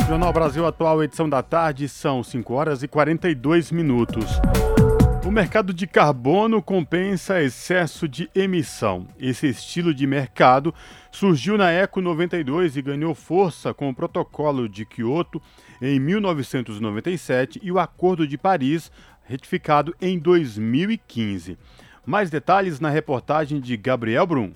Jornal Brasil Atual, edição da tarde, são 5 horas e 42 minutos. O mercado de carbono compensa excesso de emissão. Esse estilo de mercado surgiu na Eco 92 e ganhou força com o Protocolo de Kyoto em 1997 e o Acordo de Paris, retificado em 2015. Mais detalhes na reportagem de Gabriel Brum.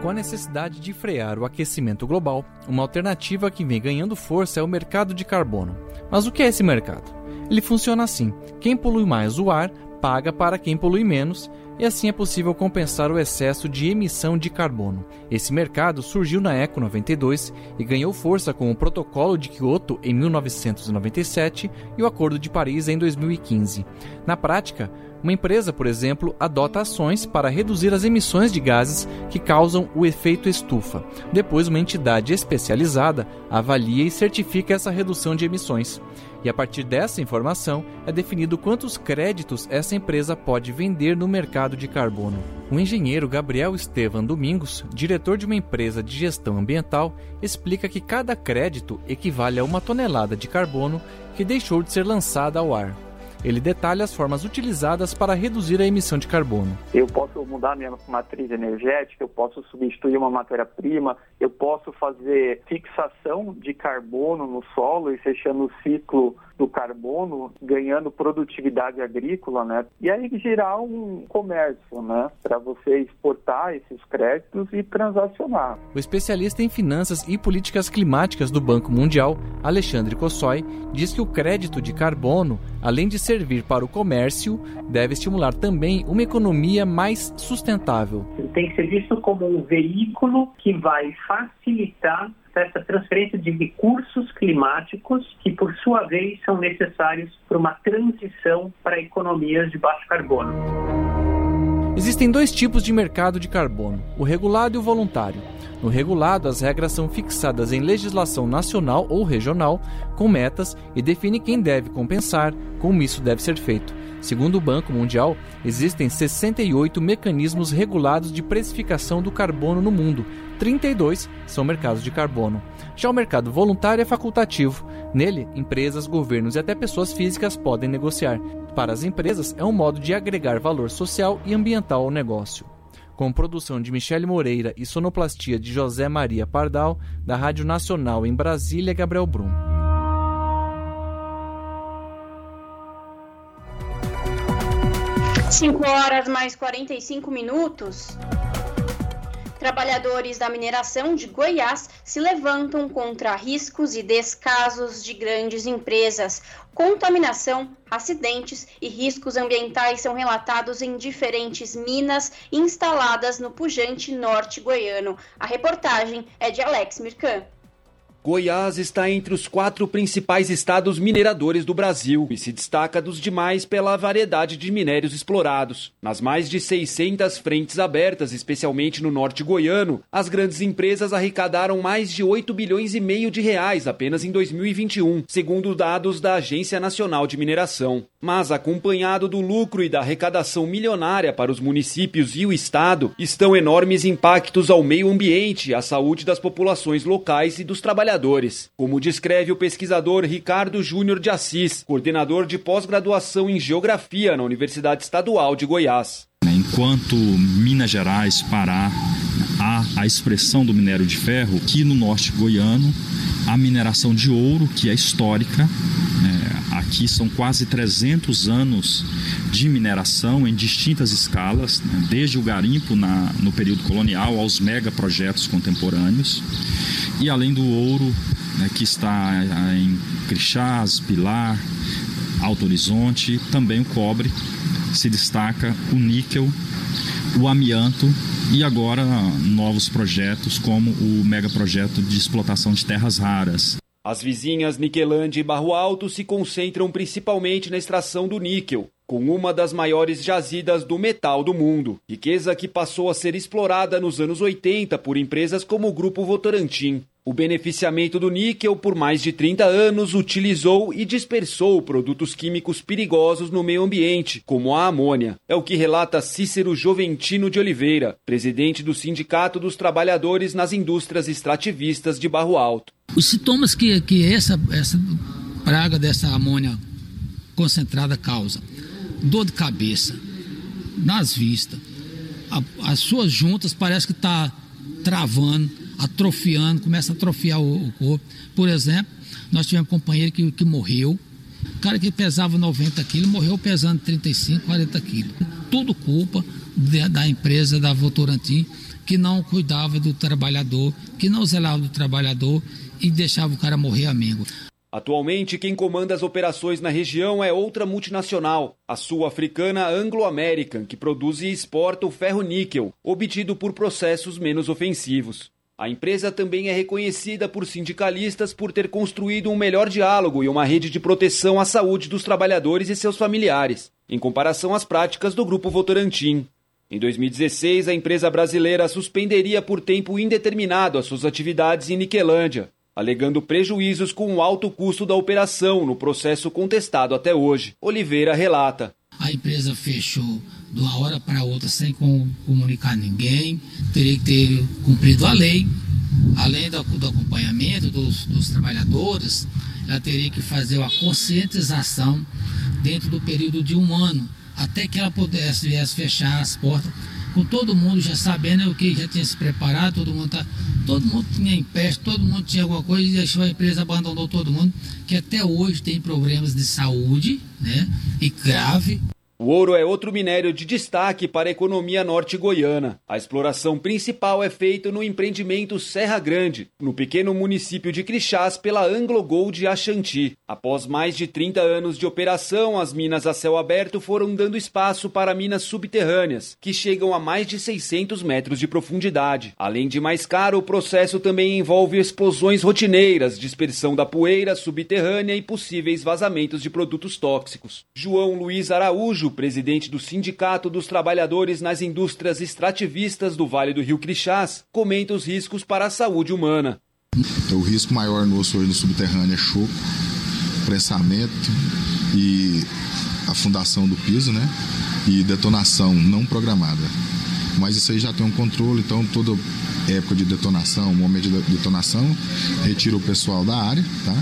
Com a necessidade de frear o aquecimento global, uma alternativa que vem ganhando força é o mercado de carbono. Mas o que é esse mercado? Ele funciona assim: quem polui mais o ar paga para quem polui menos, e assim é possível compensar o excesso de emissão de carbono. Esse mercado surgiu na Eco 92 e ganhou força com o Protocolo de Kyoto em 1997 e o Acordo de Paris em 2015. Na prática, uma empresa, por exemplo, adota ações para reduzir as emissões de gases que causam o efeito estufa. Depois, uma entidade especializada avalia e certifica essa redução de emissões. E a partir dessa informação é definido quantos créditos essa empresa pode vender no mercado de carbono. O engenheiro Gabriel Estevan Domingos, diretor de uma empresa de gestão ambiental, explica que cada crédito equivale a uma tonelada de carbono que deixou de ser lançada ao ar. Ele detalha as formas utilizadas para reduzir a emissão de carbono. Eu posso mudar minha matriz energética, eu posso substituir uma matéria-prima, eu posso fazer fixação de carbono no solo e fechando o ciclo do carbono, ganhando produtividade agrícola, né? E aí gerar um comércio, né? Para você exportar esses créditos e transacionar. O especialista em finanças e políticas climáticas do Banco Mundial, Alexandre Kossoi, diz que o crédito de carbono, além de servir para o comércio, deve estimular também uma economia mais sustentável. Ele tem que ser visto como um veículo que vai facilitar essa transferência de recursos climáticos que, por sua vez, são necessários para uma transição para economias de baixo carbono. Existem dois tipos de mercado de carbono: o regulado e o voluntário. No regulado, as regras são fixadas em legislação nacional ou regional, com metas e define quem deve compensar, como isso deve ser feito. Segundo o Banco Mundial, existem 68 mecanismos regulados de precificação do carbono no mundo, 32 são mercados de carbono. Já o mercado voluntário é facultativo. Nele, empresas, governos e até pessoas físicas podem negociar. Para as empresas, é um modo de agregar valor social e ambiental ao negócio. Com produção de Michele Moreira e sonoplastia de José Maria Pardal, da Rádio Nacional em Brasília, Gabriel Brum. Cinco horas mais 45 minutos. Trabalhadores da mineração de Goiás se levantam contra riscos e descasos de grandes empresas. Contaminação, acidentes e riscos ambientais são relatados em diferentes minas instaladas no pujante norte goiano. A reportagem é de Alex Mirkan. Goiás está entre os quatro principais estados mineradores do Brasil e se destaca dos demais pela variedade de minérios explorados. Nas mais de 600 frentes abertas, especialmente no norte goiano, as grandes empresas arrecadaram mais de 8 bilhões e meio de reais apenas em 2021, segundo dados da Agência Nacional de Mineração. Mas acompanhado do lucro e da arrecadação milionária para os municípios e o estado, estão enormes impactos ao meio ambiente, à saúde das populações locais e dos trabalhadores trabalhadores, como descreve o pesquisador Ricardo Júnior de Assis, coordenador de pós-graduação em Geografia na Universidade Estadual de Goiás. Enquanto Minas Gerais, Pará, há a expressão do minério de ferro, que no norte goiano a mineração de ouro, que é histórica. Aqui são quase 300 anos de mineração em distintas escalas, né, desde o garimpo na, no período colonial aos megaprojetos contemporâneos e além do ouro, né, que está em Crixás, Pilar, Alto Horizonte, também o cobre, se destaca o níquel, o amianto e agora novos projetos como o megaprojeto de explotação de terras raras. As vizinhas Niquelândia e Barro Alto se concentram principalmente na extração do níquel, com uma das maiores jazidas do metal do mundo, riqueza que passou a ser explorada nos anos 80 por empresas como o Grupo Votorantim. O beneficiamento do níquel por mais de 30 anos utilizou e dispersou produtos químicos perigosos no meio ambiente, como a amônia. É o que relata Cícero Joventino de Oliveira, presidente do Sindicato dos Trabalhadores nas Indústrias Extrativistas de Barro Alto. Os sintomas que, que essa, essa praga dessa amônia concentrada causa dor de cabeça, nas vistas. A, as suas juntas parece que está travando, atrofiando, começa a atrofiar o, o, corpo. Por exemplo, nós tivemos um companheiro que, que morreu, o cara que pesava 90 quilos morreu pesando 35, 40 quilos. Tudo culpa de, da empresa da Votorantim, que não cuidava do trabalhador, que não zelava do trabalhador e deixava o cara morrer amigo. Atualmente, quem comanda as operações na região é outra multinacional, a sul-africana Anglo American, que produz e exporta o ferro-níquel, obtido por processos menos ofensivos. A empresa também é reconhecida por sindicalistas por ter construído um melhor diálogo e uma rede de proteção à saúde dos trabalhadores e seus familiares, em comparação às práticas do Grupo Votorantim. Em 2016, a empresa brasileira suspenderia por tempo indeterminado as suas atividades em Niquelândia, alegando prejuízos com o alto custo da operação no processo contestado até hoje. Oliveira relata. A empresa fechou de uma hora para outra sem comunicar ninguém, teria que ter cumprido a lei, além do, do acompanhamento dos, dos trabalhadores, ela teria que fazer uma conscientização dentro do período de um ano, até que ela pudesse viesse fechar as portas com todo mundo já sabendo o que já tinha se preparado, todo mundo tá, todo mundo tinha empréstimo, todo mundo tinha alguma coisa e deixou a empresa, abandonou todo mundo, que até hoje tem problemas de saúde, né? E grave. O ouro é outro minério de destaque para a economia norte-goiana. A exploração principal é feita no empreendimento Serra Grande, no pequeno município de Crixás, pela Anglo Gold Ashanti. Após mais de 30 anos de operação, as minas a céu aberto foram dando espaço para minas subterrâneas, que chegam a mais de 600 metros de profundidade. Além de mais caro, o processo também envolve explosões rotineiras, dispersão da poeira subterrânea e possíveis vazamentos de produtos tóxicos. João Luiz Araújo, presidente do Sindicato dos Trabalhadores nas Indústrias Extrativistas do Vale do Rio Crixás, comenta os riscos para a saúde humana. O risco maior nosso hoje no subterrâneo é choco, prensamento e afundação do piso, né? E detonação não programada. Mas isso aí já tem um controle, então toda época de detonação, momento de detonação, retira o pessoal da área, tá?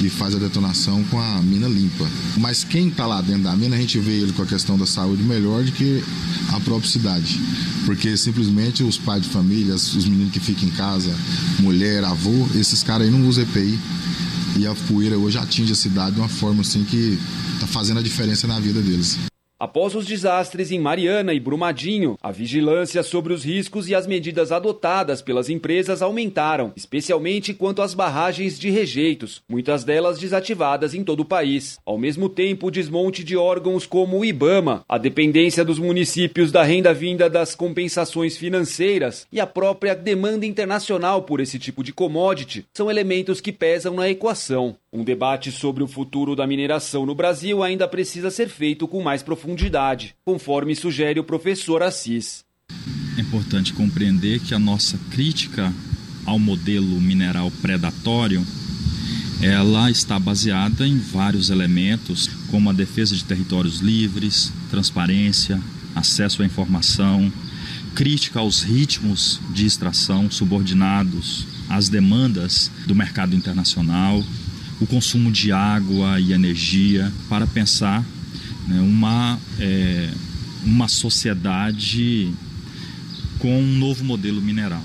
e faz a detonação com a mina limpa. Mas quem está lá dentro da mina, a gente vê ele com a questão da saúde melhor do que a própria cidade. Porque simplesmente os pais de família, os meninos que ficam em casa, mulher, avô, esses caras aí não usam EPI. E a poeira hoje atinge a cidade de uma forma assim que está fazendo a diferença na vida deles. Após os desastres em Mariana e Brumadinho, a vigilância sobre os riscos e as medidas adotadas pelas empresas aumentaram, especialmente quanto às barragens de rejeitos, muitas delas desativadas em todo o país. Ao mesmo tempo, o desmonte de órgãos como o IBAMA, a dependência dos municípios da renda vinda das compensações financeiras e a própria demanda internacional por esse tipo de commodity são elementos que pesam na equação. Um debate sobre o futuro da mineração no Brasil ainda precisa ser feito com mais profundidade, conforme sugere o professor Assis. É importante compreender que a nossa crítica ao modelo mineral predatório ela está baseada em vários elementos, como a defesa de territórios livres, transparência, acesso à informação, crítica aos ritmos de extração subordinados às demandas do mercado internacional o consumo de água e energia, para pensar né, uma, é, uma sociedade com um novo modelo mineral.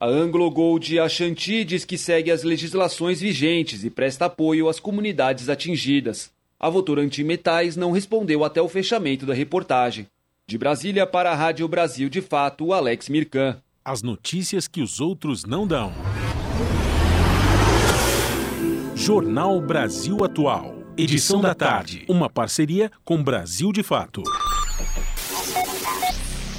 A Anglo Gold Ashanti diz que segue as legislações vigentes e presta apoio às comunidades atingidas. A Votorantim Metais não respondeu até o fechamento da reportagem. De Brasília para a Rádio Brasil de Fato, Alex Mirkan. As notícias que os outros não dão. Jornal Brasil Atual. Edição da tarde. Uma parceria com Brasil de Fato.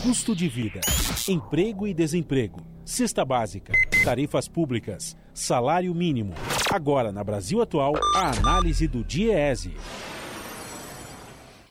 Custo de vida, emprego e desemprego, cesta básica, tarifas públicas, salário mínimo. Agora, na Brasil Atual, a análise do DIEESE.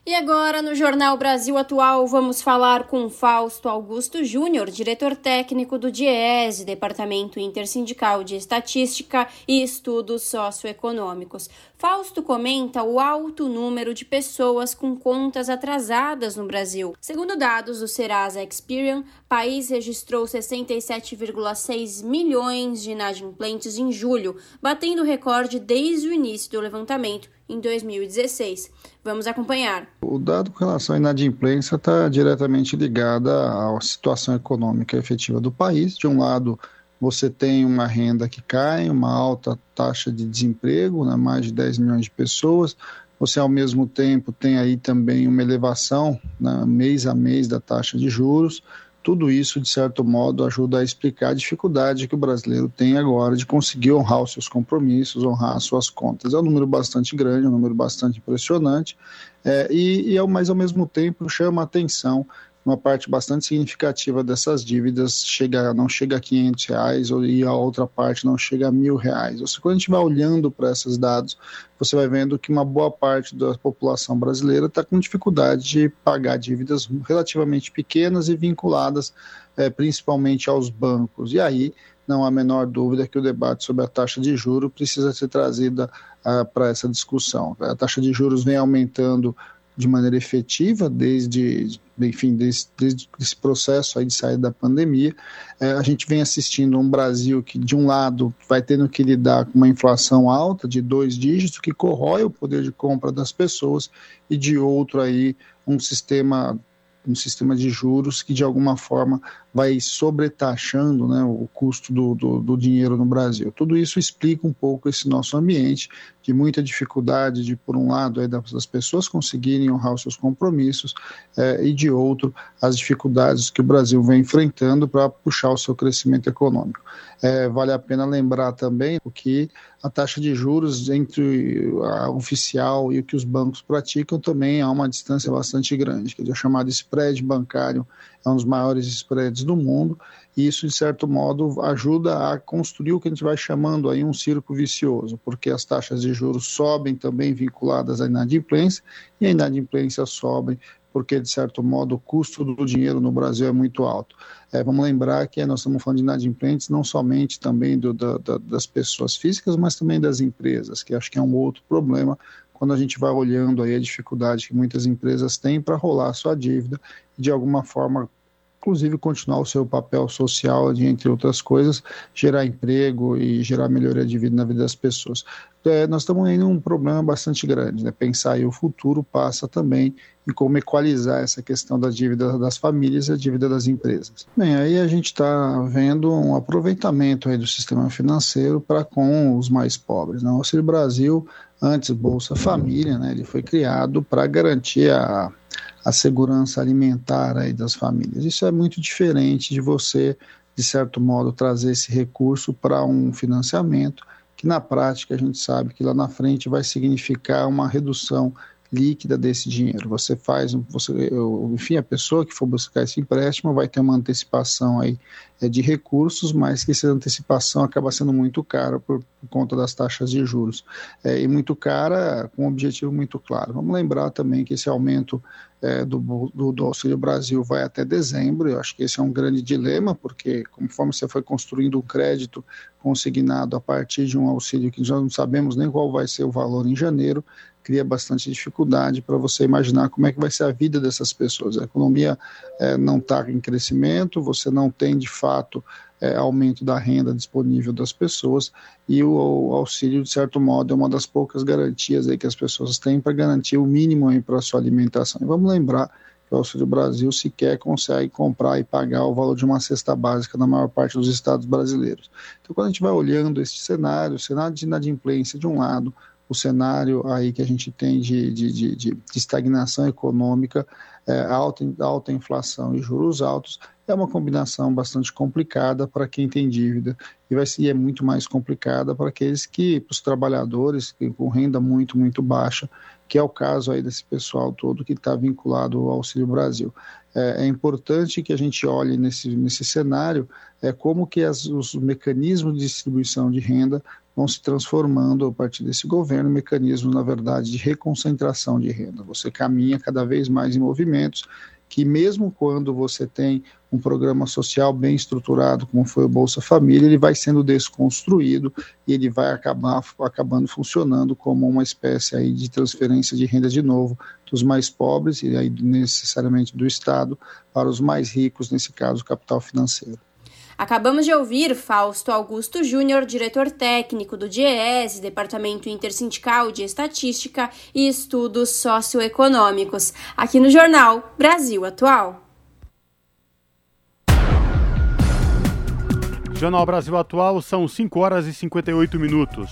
E agora, no Jornal Brasil Atual, vamos falar com Fausto Augusto Júnior, diretor técnico do DIESE, Departamento Intersindical de Estatística e Estudos Socioeconômicos. Fausto comenta o alto número de pessoas com contas atrasadas no Brasil. Segundo dados do Serasa Experian, o país registrou 67,6 milhões de inadimplentes em julho, batendo o recorde desde o início do levantamento em 2016. Vamos acompanhar. O dado com relação à inadimplência está diretamente ligada à situação econômica efetiva do país. De um lado, você tem uma renda que cai, uma alta taxa de desemprego, né, mais de 10 milhões de pessoas. Você, ao mesmo tempo, tem aí também uma elevação né, mês a mês da taxa de juros. Tudo isso, de certo modo, ajuda a explicar a dificuldade que o brasileiro tem agora de conseguir honrar os seus compromissos, honrar as suas contas. É um número bastante grande, um número bastante impressionante, é, e, e, mas ao mesmo tempo chama a atenção uma parte bastante significativa dessas dívidas chega, não chega a 500 reais e a outra parte não chega a mil reais. Ou seja, quando a gente vai olhando para esses dados, você vai vendo que uma boa parte da população brasileira está com dificuldade de pagar dívidas relativamente pequenas e vinculadas é, principalmente aos bancos. E aí não há menor dúvida que o debate sobre a taxa de juros precisa ser trazida uh, para essa discussão. A taxa de juros vem aumentando de maneira efetiva desde, enfim, desde, desde esse processo aí de saída da pandemia. É, a gente vem assistindo um Brasil que, de um lado, vai tendo que lidar com uma inflação alta de dois dígitos, que corrói o poder de compra das pessoas, e de outro aí, um sistema um sistema de juros que de alguma forma vai sobretaxando né, o custo do, do, do, dinheiro no Brasil. Tudo isso explica um pouco esse nosso ambiente de muita dificuldade de, por um lado, das pessoas conseguirem honrar os seus compromissos é, e, de outro, as dificuldades que o Brasil vem enfrentando para puxar o seu crescimento econômico. É, vale a pena lembrar também que a taxa de juros entre a oficial e o que os bancos praticam também há uma distância bastante grande, que é chamado spread bancário, é um dos maiores spreads do mundo, e isso, de certo modo, ajuda a construir o que a gente vai chamando aí um círculo vicioso, porque as taxas de juros sobem também vinculadas à inadimplência, e a inadimplência sobe porque, de certo modo, o custo do dinheiro no Brasil é muito alto. É, vamos lembrar que nós estamos falando de inadimplentes não somente também do, da, da, das pessoas físicas, mas também das empresas, que acho que é um outro problema quando a gente vai olhando aí a dificuldade que muitas empresas têm para rolar sua dívida e, de alguma forma, inclusive continuar o seu papel social, entre outras coisas, gerar emprego e gerar melhoria de vida na vida das pessoas. É, nós estamos em um problema bastante grande, né? pensar aí o futuro passa também em como equalizar essa questão da dívida das famílias e a dívida das empresas. Bem, aí a gente está vendo um aproveitamento aí do sistema financeiro para com os mais pobres. Né? O Brasil, antes Bolsa Família, né? ele foi criado para garantir a a segurança alimentar aí das famílias. Isso é muito diferente de você, de certo modo, trazer esse recurso para um financiamento que na prática a gente sabe que lá na frente vai significar uma redução líquida desse dinheiro. Você faz, você, enfim, a pessoa que for buscar esse empréstimo vai ter uma antecipação aí é, de recursos, mas que essa antecipação acaba sendo muito cara por, por conta das taxas de juros. É, e muito cara com um objetivo muito claro. Vamos lembrar também que esse aumento é, do, do, do, Auxílio Brasil vai até dezembro. Eu acho que esse é um grande dilema, porque conforme você foi construindo um crédito consignado a partir de um auxílio que nós não sabemos nem qual vai ser o valor em janeiro, cria bastante dificuldade para você imaginar como é que vai ser a vida dessas pessoas. A economia é, não está em crescimento, você não tem de fato é, aumento da renda disponível das pessoas e o, o, auxílio, de certo modo, é uma das poucas garantias aí que as pessoas têm para garantir o mínimo para a sua alimentação. E vamos lembrar que o Auxílio Brasil sequer consegue comprar e pagar o valor de uma cesta básica na maior parte dos estados brasileiros. Então, quando a gente vai olhando esse cenário, o cenário de inadimplência de um lado, o cenário aí que a gente tem de, de, de, de estagnação econômica, é, alta, alta inflação e juros altos, é uma combinação bastante complicada para quem tem dívida e vai ser é muito mais complicada para aqueles que, para os trabalhadores com renda muito, muito baixa, que é o caso aí desse pessoal todo que está vinculado ao Auxílio Brasil. É, é, importante que a gente olhe nesse, nesse cenário é, como que as, os mecanismos de distribuição de renda vão se transformando a partir desse governo, mecanismos, na verdade, de reconcentração de renda. Você caminha cada vez mais em movimentos que mesmo quando você tem um programa social bem estruturado, como foi o Bolsa Família, ele vai sendo desconstruído e ele vai acabar acabando funcionando como uma espécie aí de transferência de renda de novo dos mais pobres e aí necessariamente do Estado para os mais ricos, nesse caso, capital financeiro. Acabamos de ouvir Fausto Augusto Júnior, diretor técnico do DIEESE, Departamento Intersindical de Estatística e Estudos Socioeconômicos, aqui no jornal Brasil Atual. Jornal Brasil Atual são 5 horas e 58 minutos.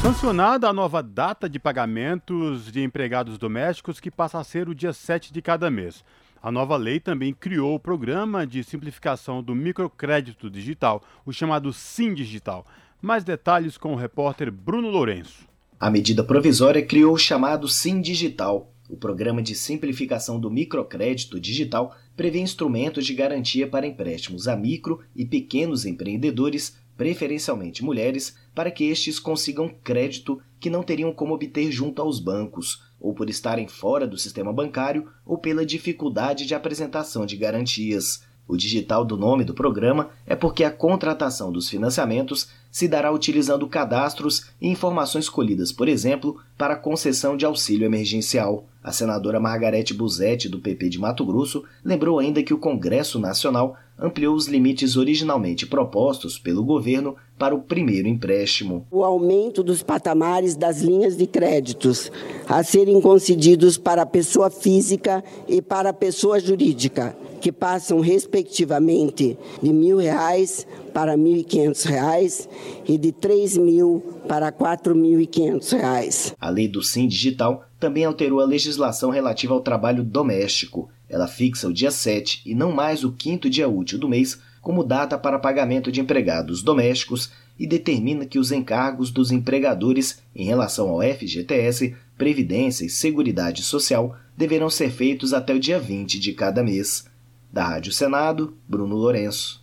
Sancionada a nova data de pagamentos de empregados domésticos que passa a ser o dia 7 de cada mês. A nova lei também criou o programa de simplificação do microcrédito digital, o chamado SIM Digital. Mais detalhes com o repórter Bruno Lourenço. A medida provisória criou o chamado SIM Digital. O programa de simplificação do microcrédito digital prevê instrumentos de garantia para empréstimos a micro e pequenos empreendedores, preferencialmente mulheres, para que estes consigam crédito que não teriam como obter junto aos bancos ou por estarem fora do sistema bancário, ou pela dificuldade de apresentação de garantias. O digital do nome do programa é porque a contratação dos financiamentos se dará utilizando cadastros e informações colhidas, por exemplo, para concessão de auxílio emergencial. A senadora Margarete Buzetti, do PP de Mato Grosso, lembrou ainda que o Congresso Nacional ampliou os limites originalmente propostos pelo governo para o primeiro empréstimo. O aumento dos patamares das linhas de créditos a serem concedidos para a pessoa física e para a pessoa jurídica, que passam respectivamente de mil reais para mil e quinhentos reais e de três mil para quatro mil e quinhentos reais. A lei do Sim Digital também alterou a legislação relativa ao trabalho doméstico. Ela fixa o dia 7 e não mais o quinto dia útil do mês como data para pagamento de empregados domésticos e determina que os encargos dos empregadores em relação ao FGTS, Previdência e Seguridade Social deverão ser feitos até o dia 20 de cada mês. Da Rádio Senado, Bruno Lourenço.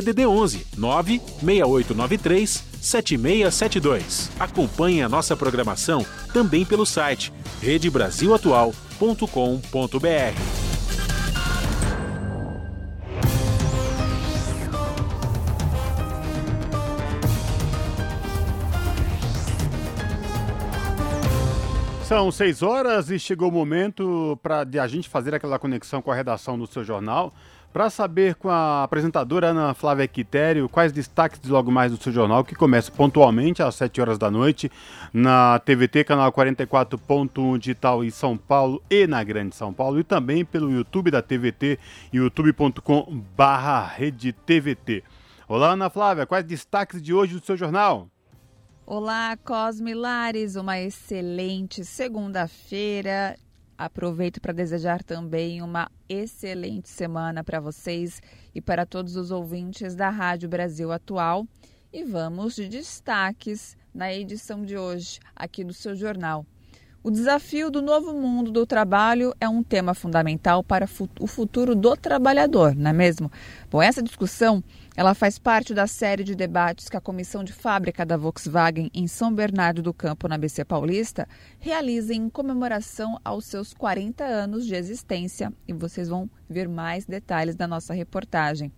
DDD 11 96893 7672. Acompanhe a nossa programação também pelo site redebrasilatual.com.br. São seis horas e chegou o momento para a gente fazer aquela conexão com a redação do seu jornal. Para saber com a apresentadora Ana Flávia Quitério quais destaques de logo mais do seu jornal, que começa pontualmente às 7 horas da noite na TVT, canal 44.1 digital em São Paulo e na Grande São Paulo, e também pelo YouTube da TVT, youtube.com barra TVT. Olá, Ana Flávia, quais destaques de hoje do seu jornal? Olá, Cosme Lares, uma excelente segunda-feira Aproveito para desejar também uma excelente semana para vocês e para todos os ouvintes da Rádio Brasil Atual. E vamos de destaques na edição de hoje, aqui do seu jornal. O desafio do novo mundo do trabalho é um tema fundamental para o futuro do trabalhador, não é mesmo? Bom, essa discussão ela faz parte da série de debates que a Comissão de Fábrica da Volkswagen em São Bernardo do Campo, na BC Paulista, realiza em comemoração aos seus 40 anos de existência. E vocês vão ver mais detalhes da nossa reportagem.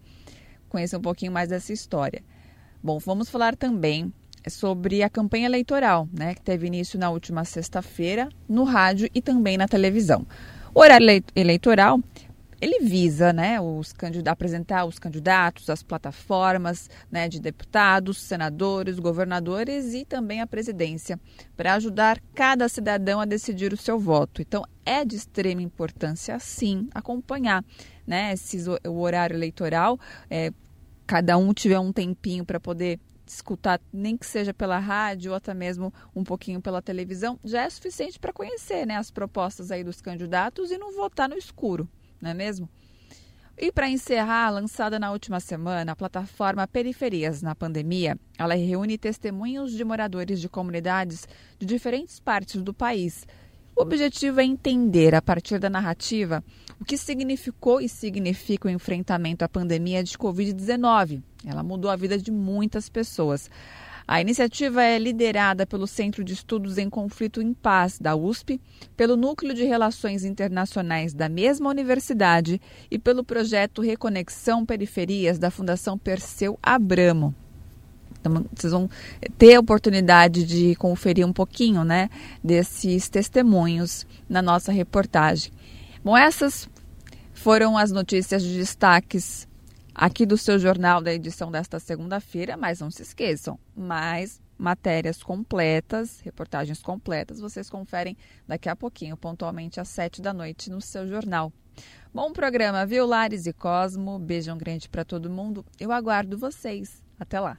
Conhecer um pouquinho mais dessa história. Bom, vamos falar também sobre a campanha eleitoral, né, que teve início na última sexta-feira no rádio e também na televisão. O horário eleitoral ele visa né, os apresentar os candidatos, as plataformas né, de deputados, senadores, governadores e também a presidência, para ajudar cada cidadão a decidir o seu voto. Então, é de extrema importância, sim, acompanhar né, esses, o horário eleitoral. É, cada um tiver um tempinho para poder escutar, nem que seja pela rádio ou até mesmo um pouquinho pela televisão, já é suficiente para conhecer né, as propostas aí dos candidatos e não votar no escuro, não é mesmo? E para encerrar, lançada na última semana, a plataforma Periferias na Pandemia, ela reúne testemunhos de moradores de comunidades de diferentes partes do país. O objetivo é entender, a partir da narrativa, o que significou e significa o enfrentamento à pandemia de Covid-19. Ela mudou a vida de muitas pessoas. A iniciativa é liderada pelo Centro de Estudos em Conflito em Paz, da USP, pelo Núcleo de Relações Internacionais da mesma universidade e pelo projeto Reconexão Periferias, da Fundação Perseu Abramo. Então, vocês vão ter a oportunidade de conferir um pouquinho né, desses testemunhos na nossa reportagem. Bom, essas foram as notícias de destaques aqui do seu jornal da edição desta segunda-feira, mas não se esqueçam, mais matérias completas, reportagens completas, vocês conferem daqui a pouquinho, pontualmente às sete da noite, no seu jornal. Bom programa, viu, Lares e Cosmo? Beijão grande para todo mundo. Eu aguardo vocês. Até lá.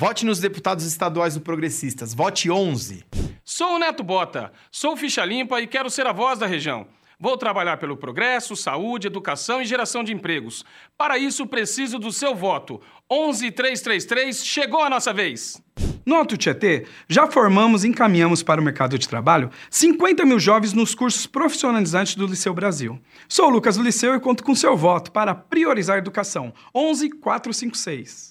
Vote nos deputados estaduais do Progressistas. Vote 11. Sou o Neto Bota, sou ficha limpa e quero ser a voz da região. Vou trabalhar pelo progresso, saúde, educação e geração de empregos. Para isso, preciso do seu voto. 11333, chegou a nossa vez. No Alto Tietê, já formamos e encaminhamos para o mercado de trabalho 50 mil jovens nos cursos profissionalizantes do Liceu Brasil. Sou o Lucas do Liceu e conto com seu voto para priorizar a educação. 11456.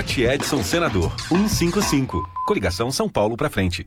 Vote Edson Senador 155. Coligação São Paulo pra frente.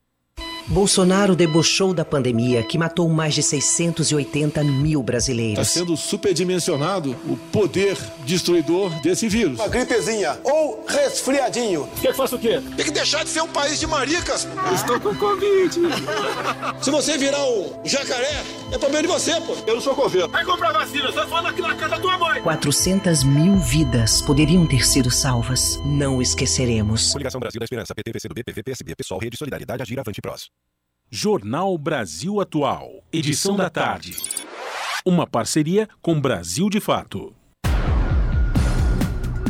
Bolsonaro debochou da pandemia que matou mais de 680 mil brasileiros. Está sendo superdimensionado o poder destruidor desse vírus. Uma gripezinha ou resfriadinho. Quer que faça o quê? Tem que deixar de ser um país de maricas. Eu estou com Covid. Se você virar um jacaré, é problema de você, pô. Eu não sou coveiro. Vai comprar vacina, só falando aqui na casa da tua mãe. 400 mil vidas poderiam ter sido salvas. Não esqueceremos. Coligação Brasil da Esperança, PT, PCdoB, PV, PSB, PSOL, Rede Solidariedade, Agir, Avante Prós. Jornal Brasil Atual, edição da tarde. Uma parceria com Brasil de Fato.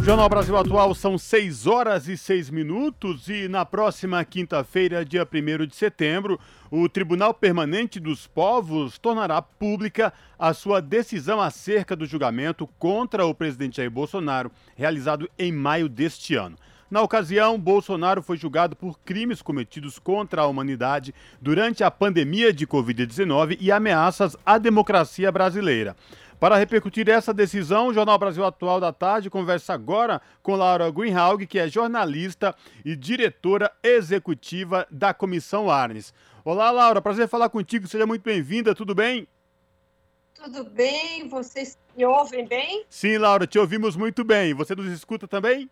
Jornal Brasil Atual são 6 horas e 6 minutos e na próxima quinta-feira, dia 1 de setembro, o Tribunal Permanente dos Povos tornará pública a sua decisão acerca do julgamento contra o presidente Jair Bolsonaro, realizado em maio deste ano. Na ocasião, Bolsonaro foi julgado por crimes cometidos contra a humanidade durante a pandemia de Covid-19 e ameaças à democracia brasileira. Para repercutir essa decisão, o Jornal Brasil Atual da Tarde conversa agora com Laura Greenhalgh, que é jornalista e diretora executiva da Comissão Arnes. Olá, Laura, prazer falar contigo, seja muito bem-vinda, tudo bem? Tudo bem, vocês me ouvem bem? Sim, Laura, te ouvimos muito bem. Você nos escuta também?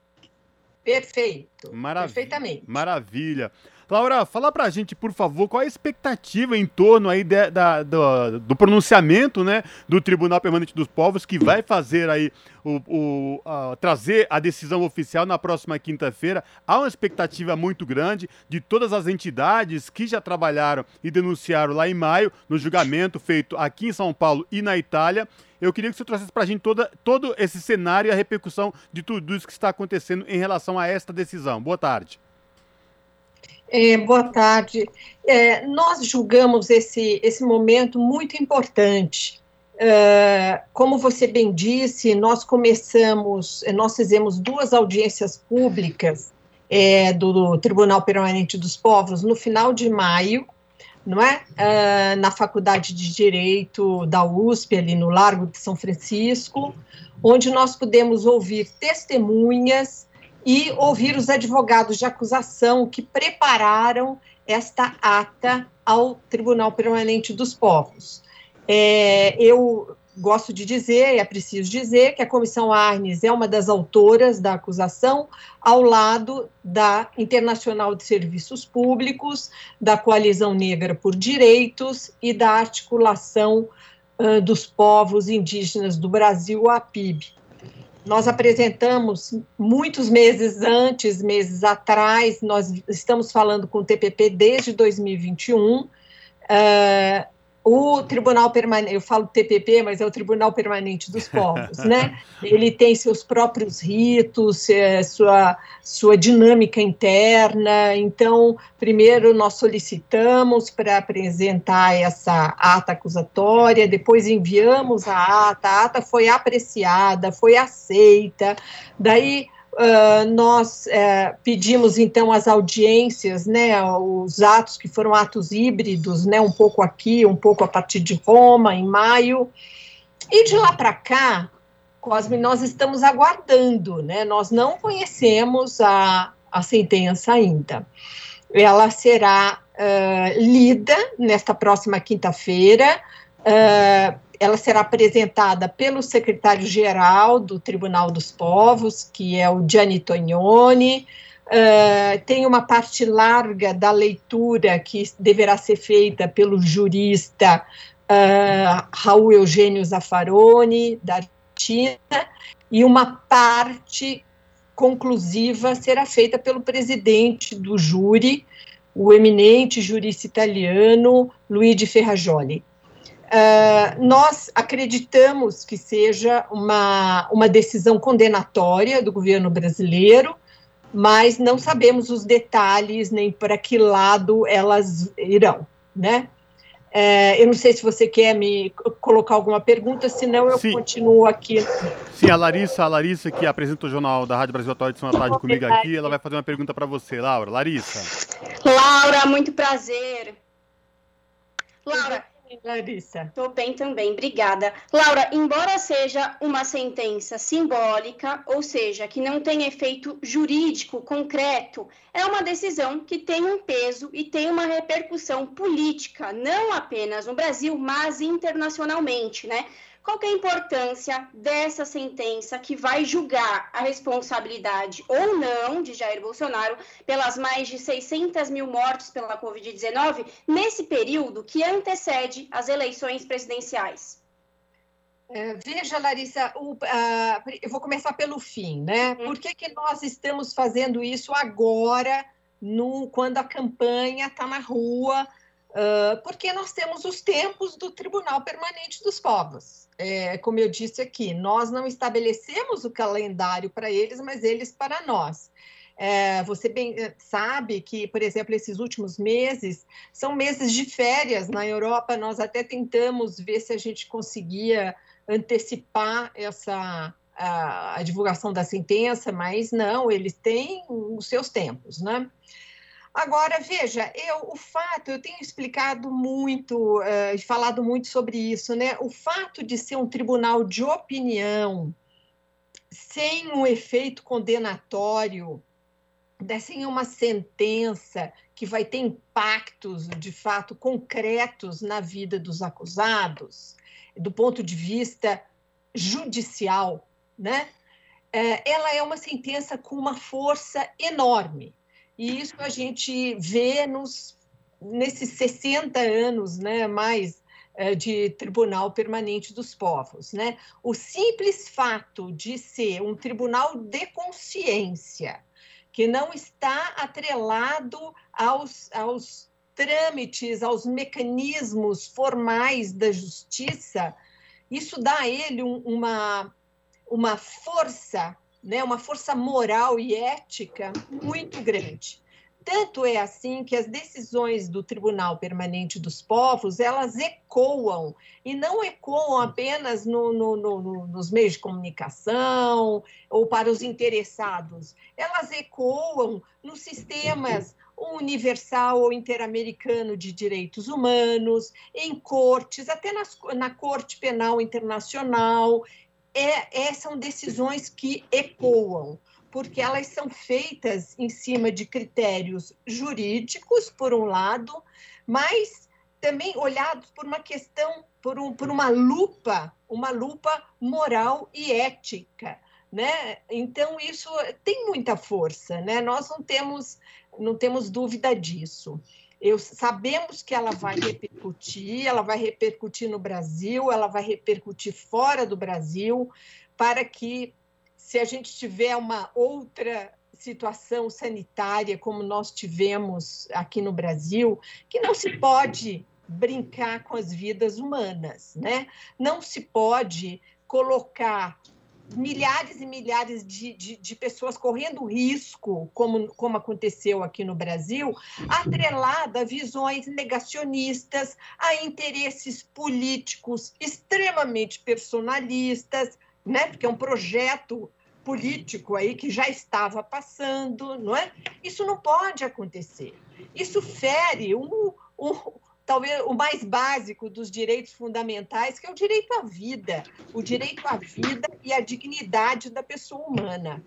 Perfeito. Maravilha. Perfeitamente. Maravilha. Laura, fala pra gente, por favor, qual a expectativa em torno aí de, da, do, do, pronunciamento né, do Tribunal Permanente dos Povos, que vai fazer aí o, o a, trazer a decisão oficial na próxima quinta-feira. Há uma expectativa muito grande de todas as entidades que já trabalharam e denunciaram lá em maio, no julgamento feito aqui em São Paulo e na Itália. Eu queria que você trouxesse para a gente toda, todo esse cenário e a repercussão de tudo isso que está acontecendo em relação a esta decisão. Boa tarde. É, boa tarde. É, nós julgamos esse, esse momento muito importante. É, como você bem disse, nós começamos, nós fizemos duas audiências públicas é, do, Tribunal Permanente dos Povos no final de maio, não é? é? na Faculdade de Direito da USP, ali no Largo de São Francisco, onde nós pudemos ouvir testemunhas e ouvir os advogados de acusação que prepararam esta ata ao Tribunal Permanente dos Povos. É, eu gosto de dizer, é preciso dizer, que a Comissão Arnes é uma das autoras da acusação, ao lado da Internacional de Serviços Públicos, da Coalizão Negra por Direitos e da Articulação uh, dos Povos Indígenas do Brasil, a PIB. Nós apresentamos muitos meses antes, meses atrás, nós estamos falando com o TPP desde 2021. Uh, o Tribunal Permanente, eu falo TPP, mas é o Tribunal Permanente dos Povos, né? Ele tem seus próprios ritos, é, sua, sua dinâmica interna. Então, primeiro nós solicitamos para apresentar essa ata acusatória, depois enviamos a ata, a ata foi apreciada, foi aceita, daí Uh, nós uh, pedimos então as audiências, né, os atos que foram atos híbridos, né, um pouco aqui, um pouco a partir de Roma, em maio, e de lá para cá, Cosme, nós estamos aguardando, né, nós não conhecemos a, a sentença ainda. Ela será uh, lida nesta próxima quinta-feira, uh, ela será apresentada pelo secretário-geral do Tribunal dos Povos, que é o Gianni Tognoni. Uh, tem uma parte larga da leitura que deverá ser feita pelo jurista uh, Raul Eugênio Zaffaroni, da Argentina, e uma parte conclusiva será feita pelo presidente do júri, o eminente jurista italiano Luigi Ferrajoli. Uh, nós acreditamos que seja uma, uma decisão condenatória do governo brasileiro, mas não sabemos os detalhes nem para que lado elas irão, né? É, eu não sei se você quer me colocar alguma pergunta, senão eu Sim. continuo aqui. Sim, a Larissa, a Larissa que apresenta o jornal da Rádio Brasil Atual de São Tarde comigo aqui, ela vai fazer uma pergunta para você, Laura. Larissa. Laura, muito prazer. Laura, Larissa. Estou bem também, obrigada. Laura, embora seja uma sentença simbólica, ou seja, que não tem efeito jurídico concreto, é uma decisão que tem um peso e tem uma repercussão política, não apenas no Brasil, mas internacionalmente, né? Qual é a importância dessa sentença que vai julgar a responsabilidade ou não de Jair Bolsonaro pelas mais de 600 mil mortes pela Covid-19 nesse período que antecede as eleições presidenciais? É, veja, Larissa, o, uh, eu vou começar pelo fim, né? Uhum. Por que, que nós estamos fazendo isso agora, no, quando a campanha está na rua? Uh, porque nós temos os tempos do Tribunal Permanente dos Povos é, como eu disse aqui, nós não estabelecemos o calendário para eles, mas eles para nós. É, você bem é, sabe que, por exemplo, esses últimos meses são meses de férias na Europa. Nós até tentamos ver se a gente conseguia antecipar essa a, a divulgação da sentença, mas não, eles têm os seus tempos, né? Agora, veja, eu, o fato, eu tenho explicado muito uh, falado muito sobre isso, né? O fato de ser um tribunal de opinião, sem um efeito condenatório, né, sem uma sentença que vai ter impactos, de fato, concretos na vida dos acusados, do ponto de vista judicial, né? É, ela é uma sentença com uma força enorme e isso a gente vê nos, nesses 60 anos né, mais é, de Tribunal Permanente dos Povos. Né? O simples fato de ser um tribunal de consciência, que não está atrelado aos, aos trâmites, aos mecanismos formais da justiça, isso dá a ele um, uma, uma força né, uma força moral e ética muito grande. Tanto é assim que as decisões do Tribunal Permanente dos Povos, elas ecoam, e não ecoam apenas no, no, no, nos meios de comunicação ou para os interessados, elas ecoam nos sistemas universal ou interamericano de direitos humanos, em cortes, até nas, na Corte Penal Internacional, é, é, são decisões que ecoam. porque elas são feitas em cima de critérios jurídicos, por um lado, mas também olhados por uma questão, por, um, por uma lupa, uma lupa moral e ética. Né? Então isso tem muita força, né? Nós não temos não temos dúvida disso. Eu, sabemos que ela vai repercutir, ela vai repercutir no Brasil, ela vai repercutir fora do Brasil, para que, se a gente tiver uma outra situação sanitária como nós tivemos aqui no Brasil, que não se pode brincar com as vidas humanas, né? Não se pode colocar milhares e milhares de, de, de, pessoas correndo risco, como, como aconteceu aqui no Brasil, atrelada a visões negacionistas, a interesses políticos extremamente personalistas, né? porque é um projeto político aí que já estava passando, não é? Isso não pode acontecer. Isso fere um, um talvez o mais básico dos direitos fundamentais, que é o direito à vida, o direito à vida e à dignidade da pessoa humana.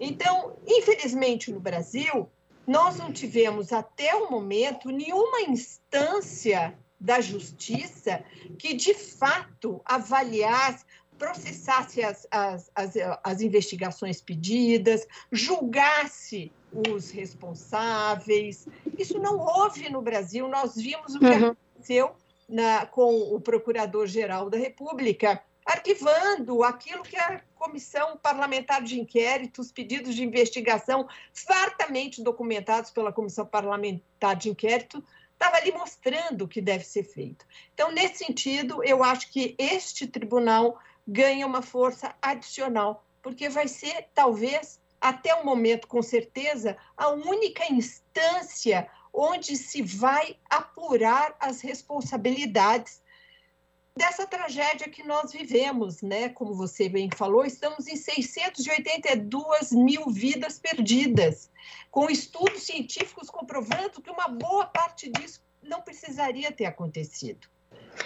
Então, infelizmente, no Brasil, nós não tivemos até o momento nenhuma instância da justiça que, de fato, avaliasse, processasse as, as, as, as investigações pedidas, julgasse os responsáveis. Isso não houve no Brasil. Nós vimos o que uhum. aconteceu na, com o Procurador-Geral da República, arquivando aquilo que a Comissão Parlamentar de Inquérito, os pedidos de investigação fartamente documentados pela Comissão Parlamentar de Inquérito, estava ali mostrando o que deve ser feito. Então, nesse sentido, eu acho que este tribunal ganha uma força adicional, porque vai ser, talvez, até o momento, com certeza, a única instância onde se vai apurar as responsabilidades dessa tragédia que nós vivemos, né? Como você bem falou, estamos em 682 mil vidas perdidas, com estudos científicos comprovando que uma boa parte disso não precisaria ter acontecido.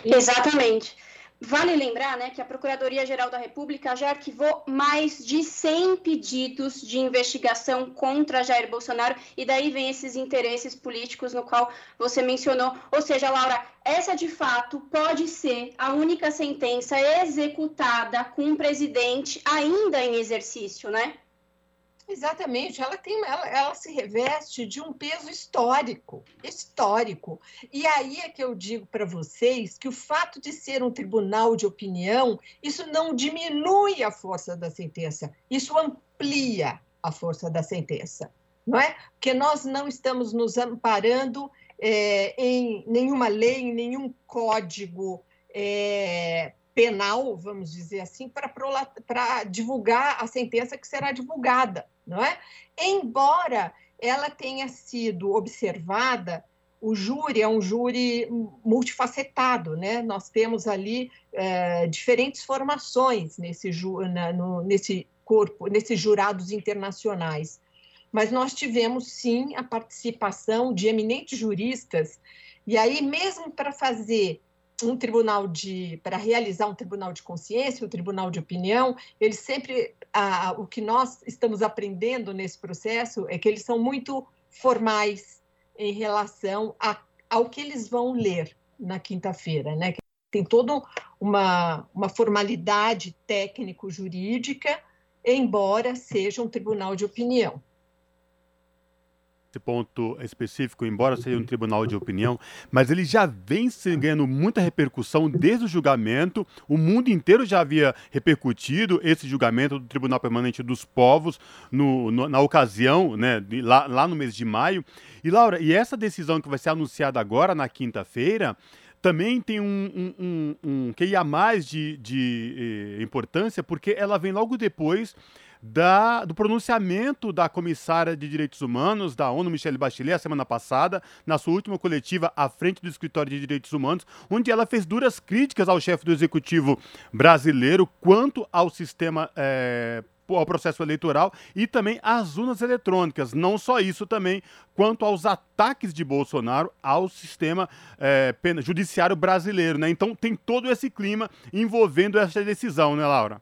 Exatamente. Vale lembrar né, que a Procuradoria-Geral da República já arquivou mais de 100 pedidos de investigação contra Jair Bolsonaro, e daí vem esses interesses políticos no qual você mencionou. Ou seja, Laura, essa de fato pode ser a única sentença executada com um presidente ainda em exercício, né? Exatamente, ela tem, ela, ela, se reveste de um peso histórico, histórico. E aí é que eu digo para vocês que o fato de ser um tribunal de opinião, isso não diminui a força da sentença, isso amplia a força da sentença, não é? Porque nós não estamos nos amparando é, em nenhuma lei, em nenhum código é, penal, vamos dizer assim, para divulgar a sentença que será divulgada, não é? Embora ela tenha sido observada, o júri é um júri multifacetado, né? Nós temos ali é, diferentes formações nesse, na, no, nesse corpo, nesses jurados internacionais. Mas nós tivemos sim a participação de eminentes juristas, e aí, mesmo para fazer um tribunal de para realizar um tribunal de consciência, um tribunal de opinião, eles sempre a, o que nós estamos aprendendo nesse processo é que eles são muito formais em relação a, ao que eles vão ler na quinta-feira, né? Tem toda uma, uma formalidade técnico-jurídica, embora seja um tribunal de opinião esse ponto específico, embora seja um tribunal de opinião, mas ele já vem ganhando muita repercussão desde o julgamento. O mundo inteiro já havia repercutido esse julgamento do Tribunal Permanente dos Povos no, no, na ocasião, né, lá, lá no mês de maio. E, Laura, e essa decisão que vai ser anunciada agora, na quinta-feira, também tem um, um, um, um que a mais de, de eh, importância, porque ela vem logo depois da, do pronunciamento da comissária de direitos humanos da ONU, Michelle Bachelet, a semana passada, na sua última coletiva à frente do Escritório de Direitos Humanos, onde ela fez duras críticas ao chefe do executivo brasileiro quanto ao sistema. É, ao processo eleitoral e também às urnas eletrônicas. Não só isso também, quanto aos ataques de Bolsonaro ao sistema é, judiciário brasileiro. Né? Então tem todo esse clima envolvendo essa decisão, né, Laura?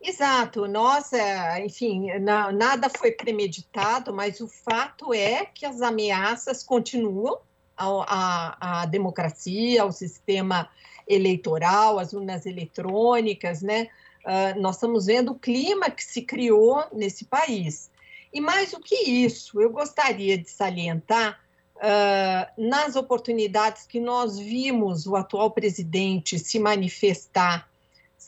Exato, nossa, enfim, na, nada foi premeditado, mas o fato é que as ameaças continuam à, democracia, ao sistema eleitoral, às urnas eletrônicas, né? Uh, nós estamos vendo o clima que se criou nesse país. E mais do que isso, eu gostaria de salientar uh, nas oportunidades que nós vimos o atual presidente se manifestar,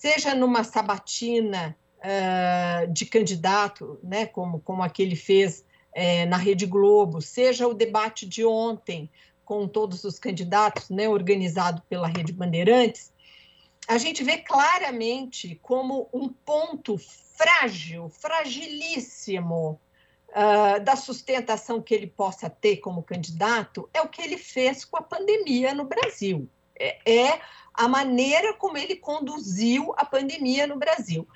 seja numa sabatina uh, de candidato, né, como, como aquele fez é, na Rede Globo, seja o debate de ontem com todos os candidatos, né, organizado pela Rede Bandeirantes, a gente vê claramente como um ponto frágil, fragilíssimo uh, da sustentação que ele possa ter como candidato é o que ele fez com a pandemia no Brasil. É, é a maneira como ele conduziu a pandemia no Brasil.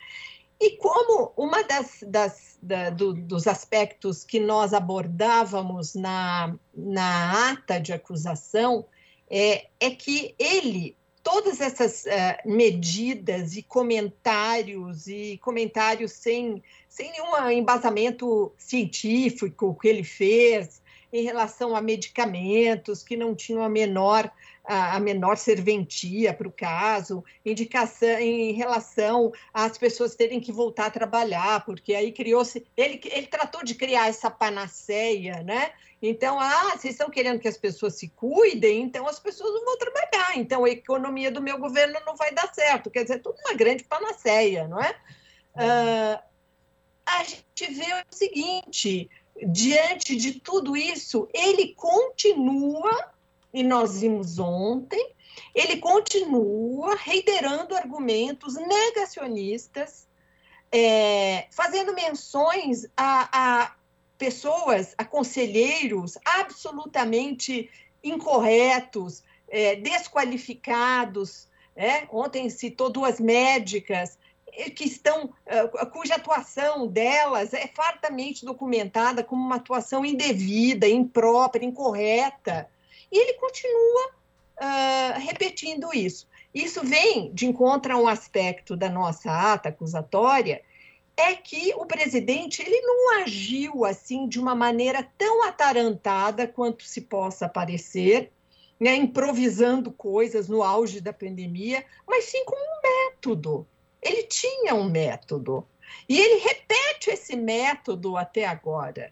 E como uma das, das da, do, dos aspectos que nós abordávamos na, na ata de acusação é, é que ele todas essas uh, medidas e comentários e comentários sem, sem nenhum embasamento científico que ele fez em relação a medicamentos que não tinham a menor a, menor serventia para o caso, indicação em relação às pessoas terem que voltar a trabalhar, porque aí criou-se. Ele, ele tratou de criar essa panaceia, né? Então, ah, vocês estão querendo que as pessoas se cuidem, então as pessoas não vão trabalhar, então a economia do meu governo não vai dar certo. Quer dizer, tudo uma grande panaceia, não é? Uh, a gente vê o seguinte: diante de tudo isso, ele continua e nós vimos ontem, ele continua reiterando argumentos negacionistas, é, fazendo menções a, a pessoas, a conselheiros absolutamente incorretos, é, desqualificados. É? Ontem citou duas médicas que estão, é, cuja atuação delas é fartamente documentada como uma atuação indevida, imprópria, incorreta. E ele continua uh, repetindo isso. Isso vem de encontro a um aspecto da nossa ata acusatória, é que o presidente ele não agiu assim de uma maneira tão atarantada quanto se possa parecer, né, improvisando coisas no auge da pandemia, mas sim com um método. Ele tinha um método. E ele repete esse método até agora.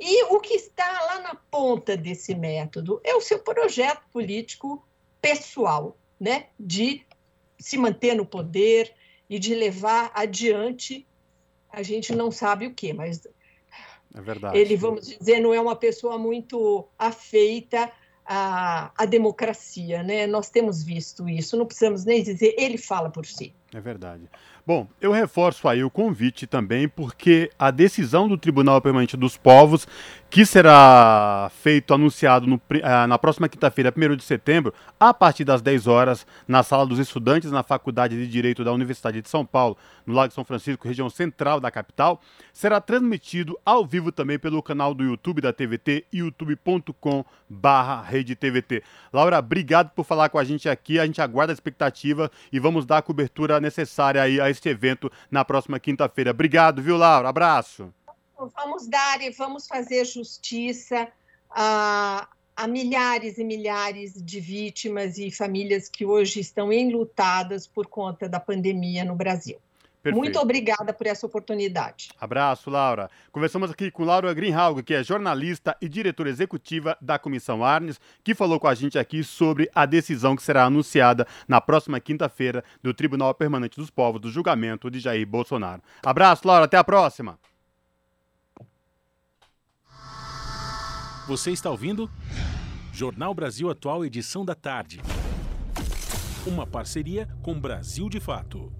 E o que está lá na ponta desse método é o seu projeto político pessoal, né? de se manter no poder e de levar adiante, a gente não sabe o que, mas é verdade. ele, vamos dizer, não é uma pessoa muito afeita à, à democracia. Né? Nós temos visto isso, não precisamos nem dizer, ele fala por si. É verdade. Bom, eu reforço aí o convite também, porque a decisão do Tribunal Permanente dos Povos, que será feito, anunciado no, ah, na próxima quinta-feira, 1 de setembro, a partir das 10 horas, na sala dos estudantes na Faculdade de Direito da Universidade de São Paulo, no Lago São Francisco, região central da capital, será transmitido ao vivo também pelo canal do YouTube da TVT, youtube.com barra Laura, obrigado por falar com a gente aqui, a gente aguarda a expectativa e vamos dar a cobertura necessária aí a este evento na próxima quinta-feira. Obrigado, viu, Laura? Abraço. Vamos dar e vamos fazer justiça a, a milhares e milhares de vítimas e famílias que hoje estão enlutadas por conta da pandemia no Brasil. Perfeito. Muito obrigada por essa oportunidade. Abraço, Laura. Conversamos aqui com Laura Greenhalg, que é jornalista e diretora executiva da Comissão Arnes, que falou com a gente aqui sobre a decisão que será anunciada na próxima quinta-feira do Tribunal Permanente dos Povos do julgamento de Jair Bolsonaro. Abraço, Laura. Até a próxima. Você está ouvindo? Jornal Brasil Atual, edição da tarde. Uma parceria com Brasil de Fato.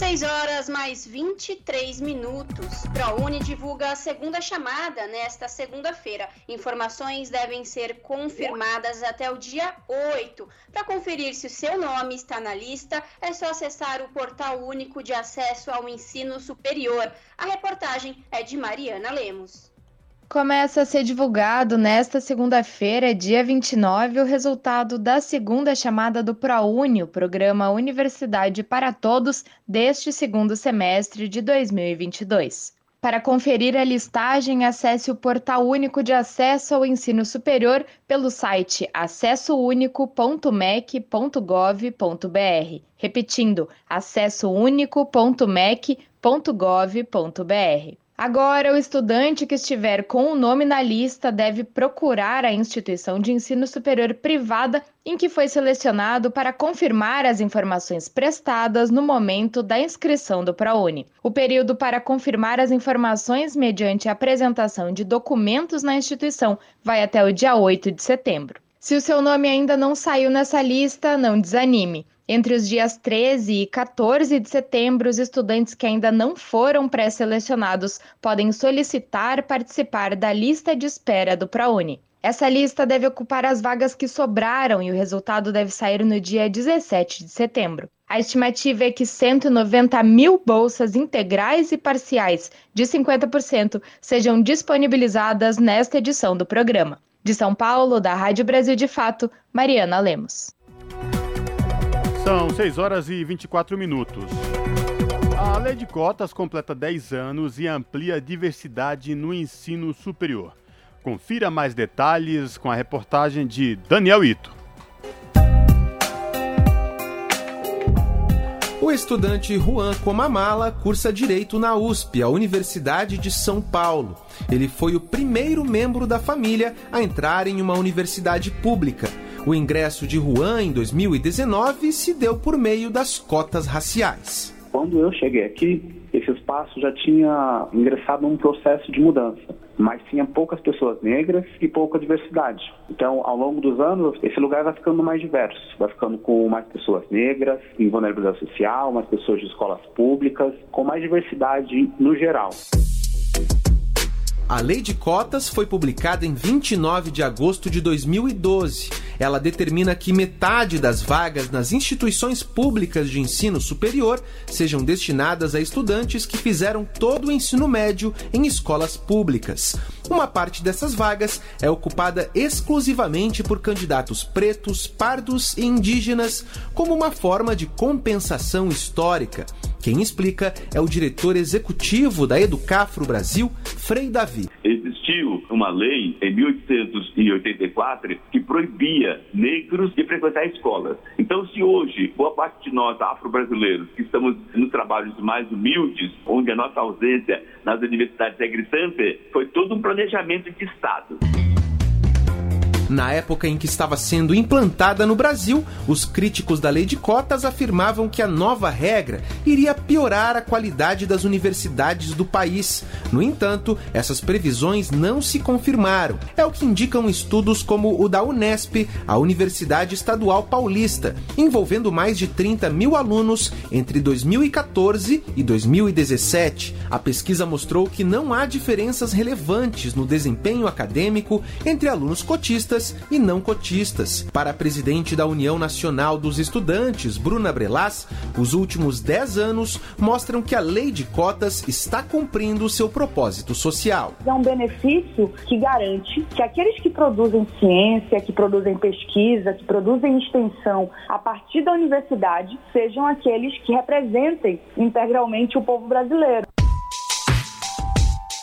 6 horas mais 23 minutos. ProUni divulga a segunda chamada nesta segunda-feira. Informações devem ser confirmadas até o dia 8. Para conferir se o seu nome está na lista, é só acessar o portal único de acesso ao ensino superior. A reportagem é de Mariana Lemos. Começa a ser divulgado nesta segunda-feira, dia 29, o resultado da segunda chamada do ProUni, o programa Universidade para Todos, deste segundo semestre de 2022. Para conferir a listagem, acesse o Portal Único de Acesso ao Ensino Superior pelo site acessounico.mec.gov.br. Repetindo, acessounico.mec.gov.br. Agora, o estudante que estiver com o nome na lista deve procurar a instituição de ensino superior privada em que foi selecionado para confirmar as informações prestadas no momento da inscrição do ProUni. O período para confirmar as informações mediante a apresentação de documentos na instituição vai até o dia 8 de setembro. Se o seu nome ainda não saiu nessa lista, não desanime. Entre os dias 13 e 14 de setembro, os estudantes que ainda não foram pré-selecionados podem solicitar participar da lista de espera do ProUni. Essa lista deve ocupar as vagas que sobraram e o resultado deve sair no dia 17 de setembro. A estimativa é que 190 mil bolsas integrais e parciais de 50% sejam disponibilizadas nesta edição do programa. De São Paulo, da Rádio Brasil de Fato, Mariana Lemos. São 6 horas e 24 minutos. A lei de cotas completa 10 anos e amplia a diversidade no ensino superior. Confira mais detalhes com a reportagem de Daniel Ito. O estudante Juan Comamala cursa Direito na USP, a Universidade de São Paulo. Ele foi o primeiro membro da família a entrar em uma universidade pública. O ingresso de Juan em 2019 se deu por meio das cotas raciais. Quando eu cheguei aqui, esse espaço já tinha ingressado num processo de mudança, mas tinha poucas pessoas negras e pouca diversidade. Então, ao longo dos anos, esse lugar vai ficando mais diverso, vai ficando com mais pessoas negras, em vulnerabilidade social, mais pessoas de escolas públicas, com mais diversidade no geral. A Lei de Cotas foi publicada em 29 de agosto de 2012. Ela determina que metade das vagas nas instituições públicas de ensino superior sejam destinadas a estudantes que fizeram todo o ensino médio em escolas públicas. Uma parte dessas vagas é ocupada exclusivamente por candidatos pretos, pardos e indígenas, como uma forma de compensação histórica. Quem explica é o diretor executivo da Educafro Brasil, Frei Davi. Existiu uma lei em 1884 que proibia negros de frequentar escolas. Então, se hoje boa parte de nós, afro-brasileiros, que estamos nos trabalhos mais humildes, onde a nossa ausência nas universidades é gritante, foi todo um planejamento de Estado. Na época em que estava sendo implantada no Brasil, os críticos da lei de cotas afirmavam que a nova regra iria piorar a qualidade das universidades do país. No entanto, essas previsões não se confirmaram. É o que indicam estudos como o da Unesp, a Universidade Estadual Paulista, envolvendo mais de 30 mil alunos entre 2014 e 2017. A pesquisa mostrou que não há diferenças relevantes no desempenho acadêmico entre alunos cotistas e não cotistas. Para a presidente da União Nacional dos Estudantes, Bruna Brelas, os últimos 10 anos mostram que a lei de cotas está cumprindo o seu propósito social. É um benefício que garante que aqueles que produzem ciência, que produzem pesquisa, que produzem extensão a partir da universidade, sejam aqueles que representem integralmente o povo brasileiro.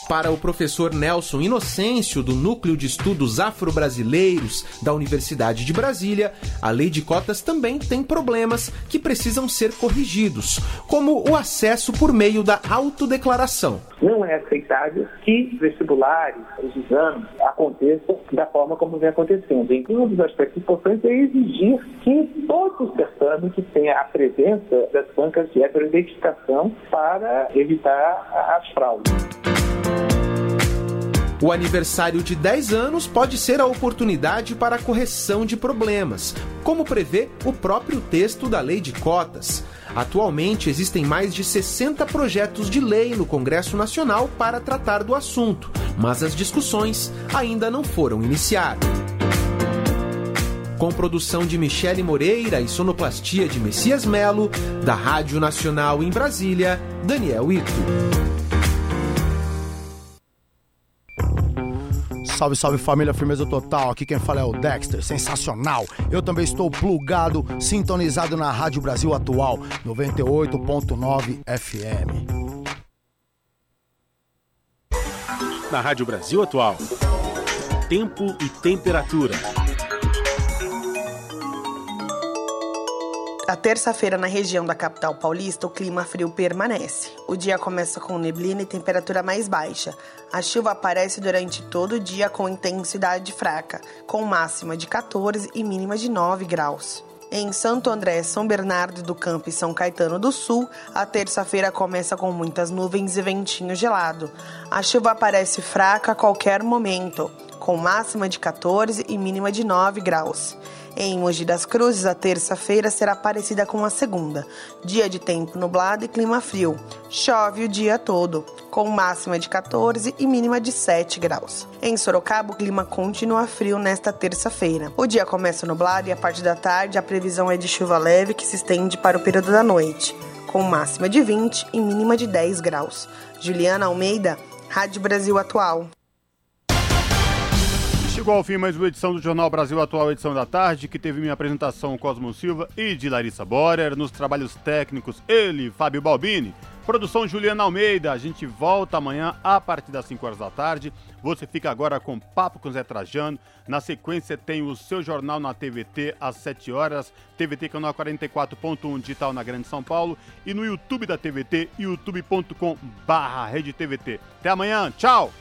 Para o professor Nelson Inocêncio, do Núcleo de Estudos Afro-Brasileiros da Universidade de Brasília, a lei de cotas também tem problemas que precisam ser corrigidos, como o acesso por meio da autodeclaração. Não é aceitável que vestibulares, os exames, aconteçam da forma como vem acontecendo. E um dos aspectos importantes é exigir que todos os certames tenham a presença das bancas de heteroidentificação para evitar as fraudes. O aniversário de 10 anos pode ser a oportunidade para a correção de problemas, como prevê o próprio texto da Lei de Cotas. Atualmente existem mais de 60 projetos de lei no Congresso Nacional para tratar do assunto, mas as discussões ainda não foram iniciadas. Com produção de Michele Moreira e sonoplastia de Messias Melo, da Rádio Nacional em Brasília, Daniel Ito. Salve, salve família, firmeza total. Aqui quem fala é o Dexter, sensacional. Eu também estou plugado, sintonizado na Rádio Brasil Atual, 98.9 FM. Na Rádio Brasil Atual, tempo e temperatura. Na terça-feira, na região da capital paulista, o clima frio permanece. O dia começa com neblina e temperatura mais baixa. A chuva aparece durante todo o dia com intensidade fraca, com máxima de 14 e mínima de 9 graus. Em Santo André, São Bernardo do Campo e São Caetano do Sul, a terça-feira começa com muitas nuvens e ventinho gelado. A chuva aparece fraca a qualquer momento, com máxima de 14 e mínima de 9 graus. Em Mogi das Cruzes, a terça-feira será parecida com a segunda. Dia de tempo nublado e clima frio. Chove o dia todo, com máxima de 14 e mínima de 7 graus. Em Sorocaba, o clima continua frio nesta terça-feira. O dia começa nublado e a parte da tarde a previsão é de chuva leve que se estende para o período da noite, com máxima de 20 e mínima de 10 graus. Juliana Almeida, Rádio Brasil Atual. Chegou ao fim mais uma edição do Jornal Brasil Atual, edição da tarde, que teve minha apresentação Cosmo Silva e de Larissa Borer. Nos trabalhos técnicos, ele, Fábio Balbini. Produção Juliana Almeida. A gente volta amanhã a partir das 5 horas da tarde. Você fica agora com Papo com Zé Trajano. Na sequência tem o seu jornal na TVT às 7 horas. TVT canal 44.1 digital na Grande São Paulo. E no YouTube da TVT, youtube.com barra Rede TVT. Até amanhã. Tchau!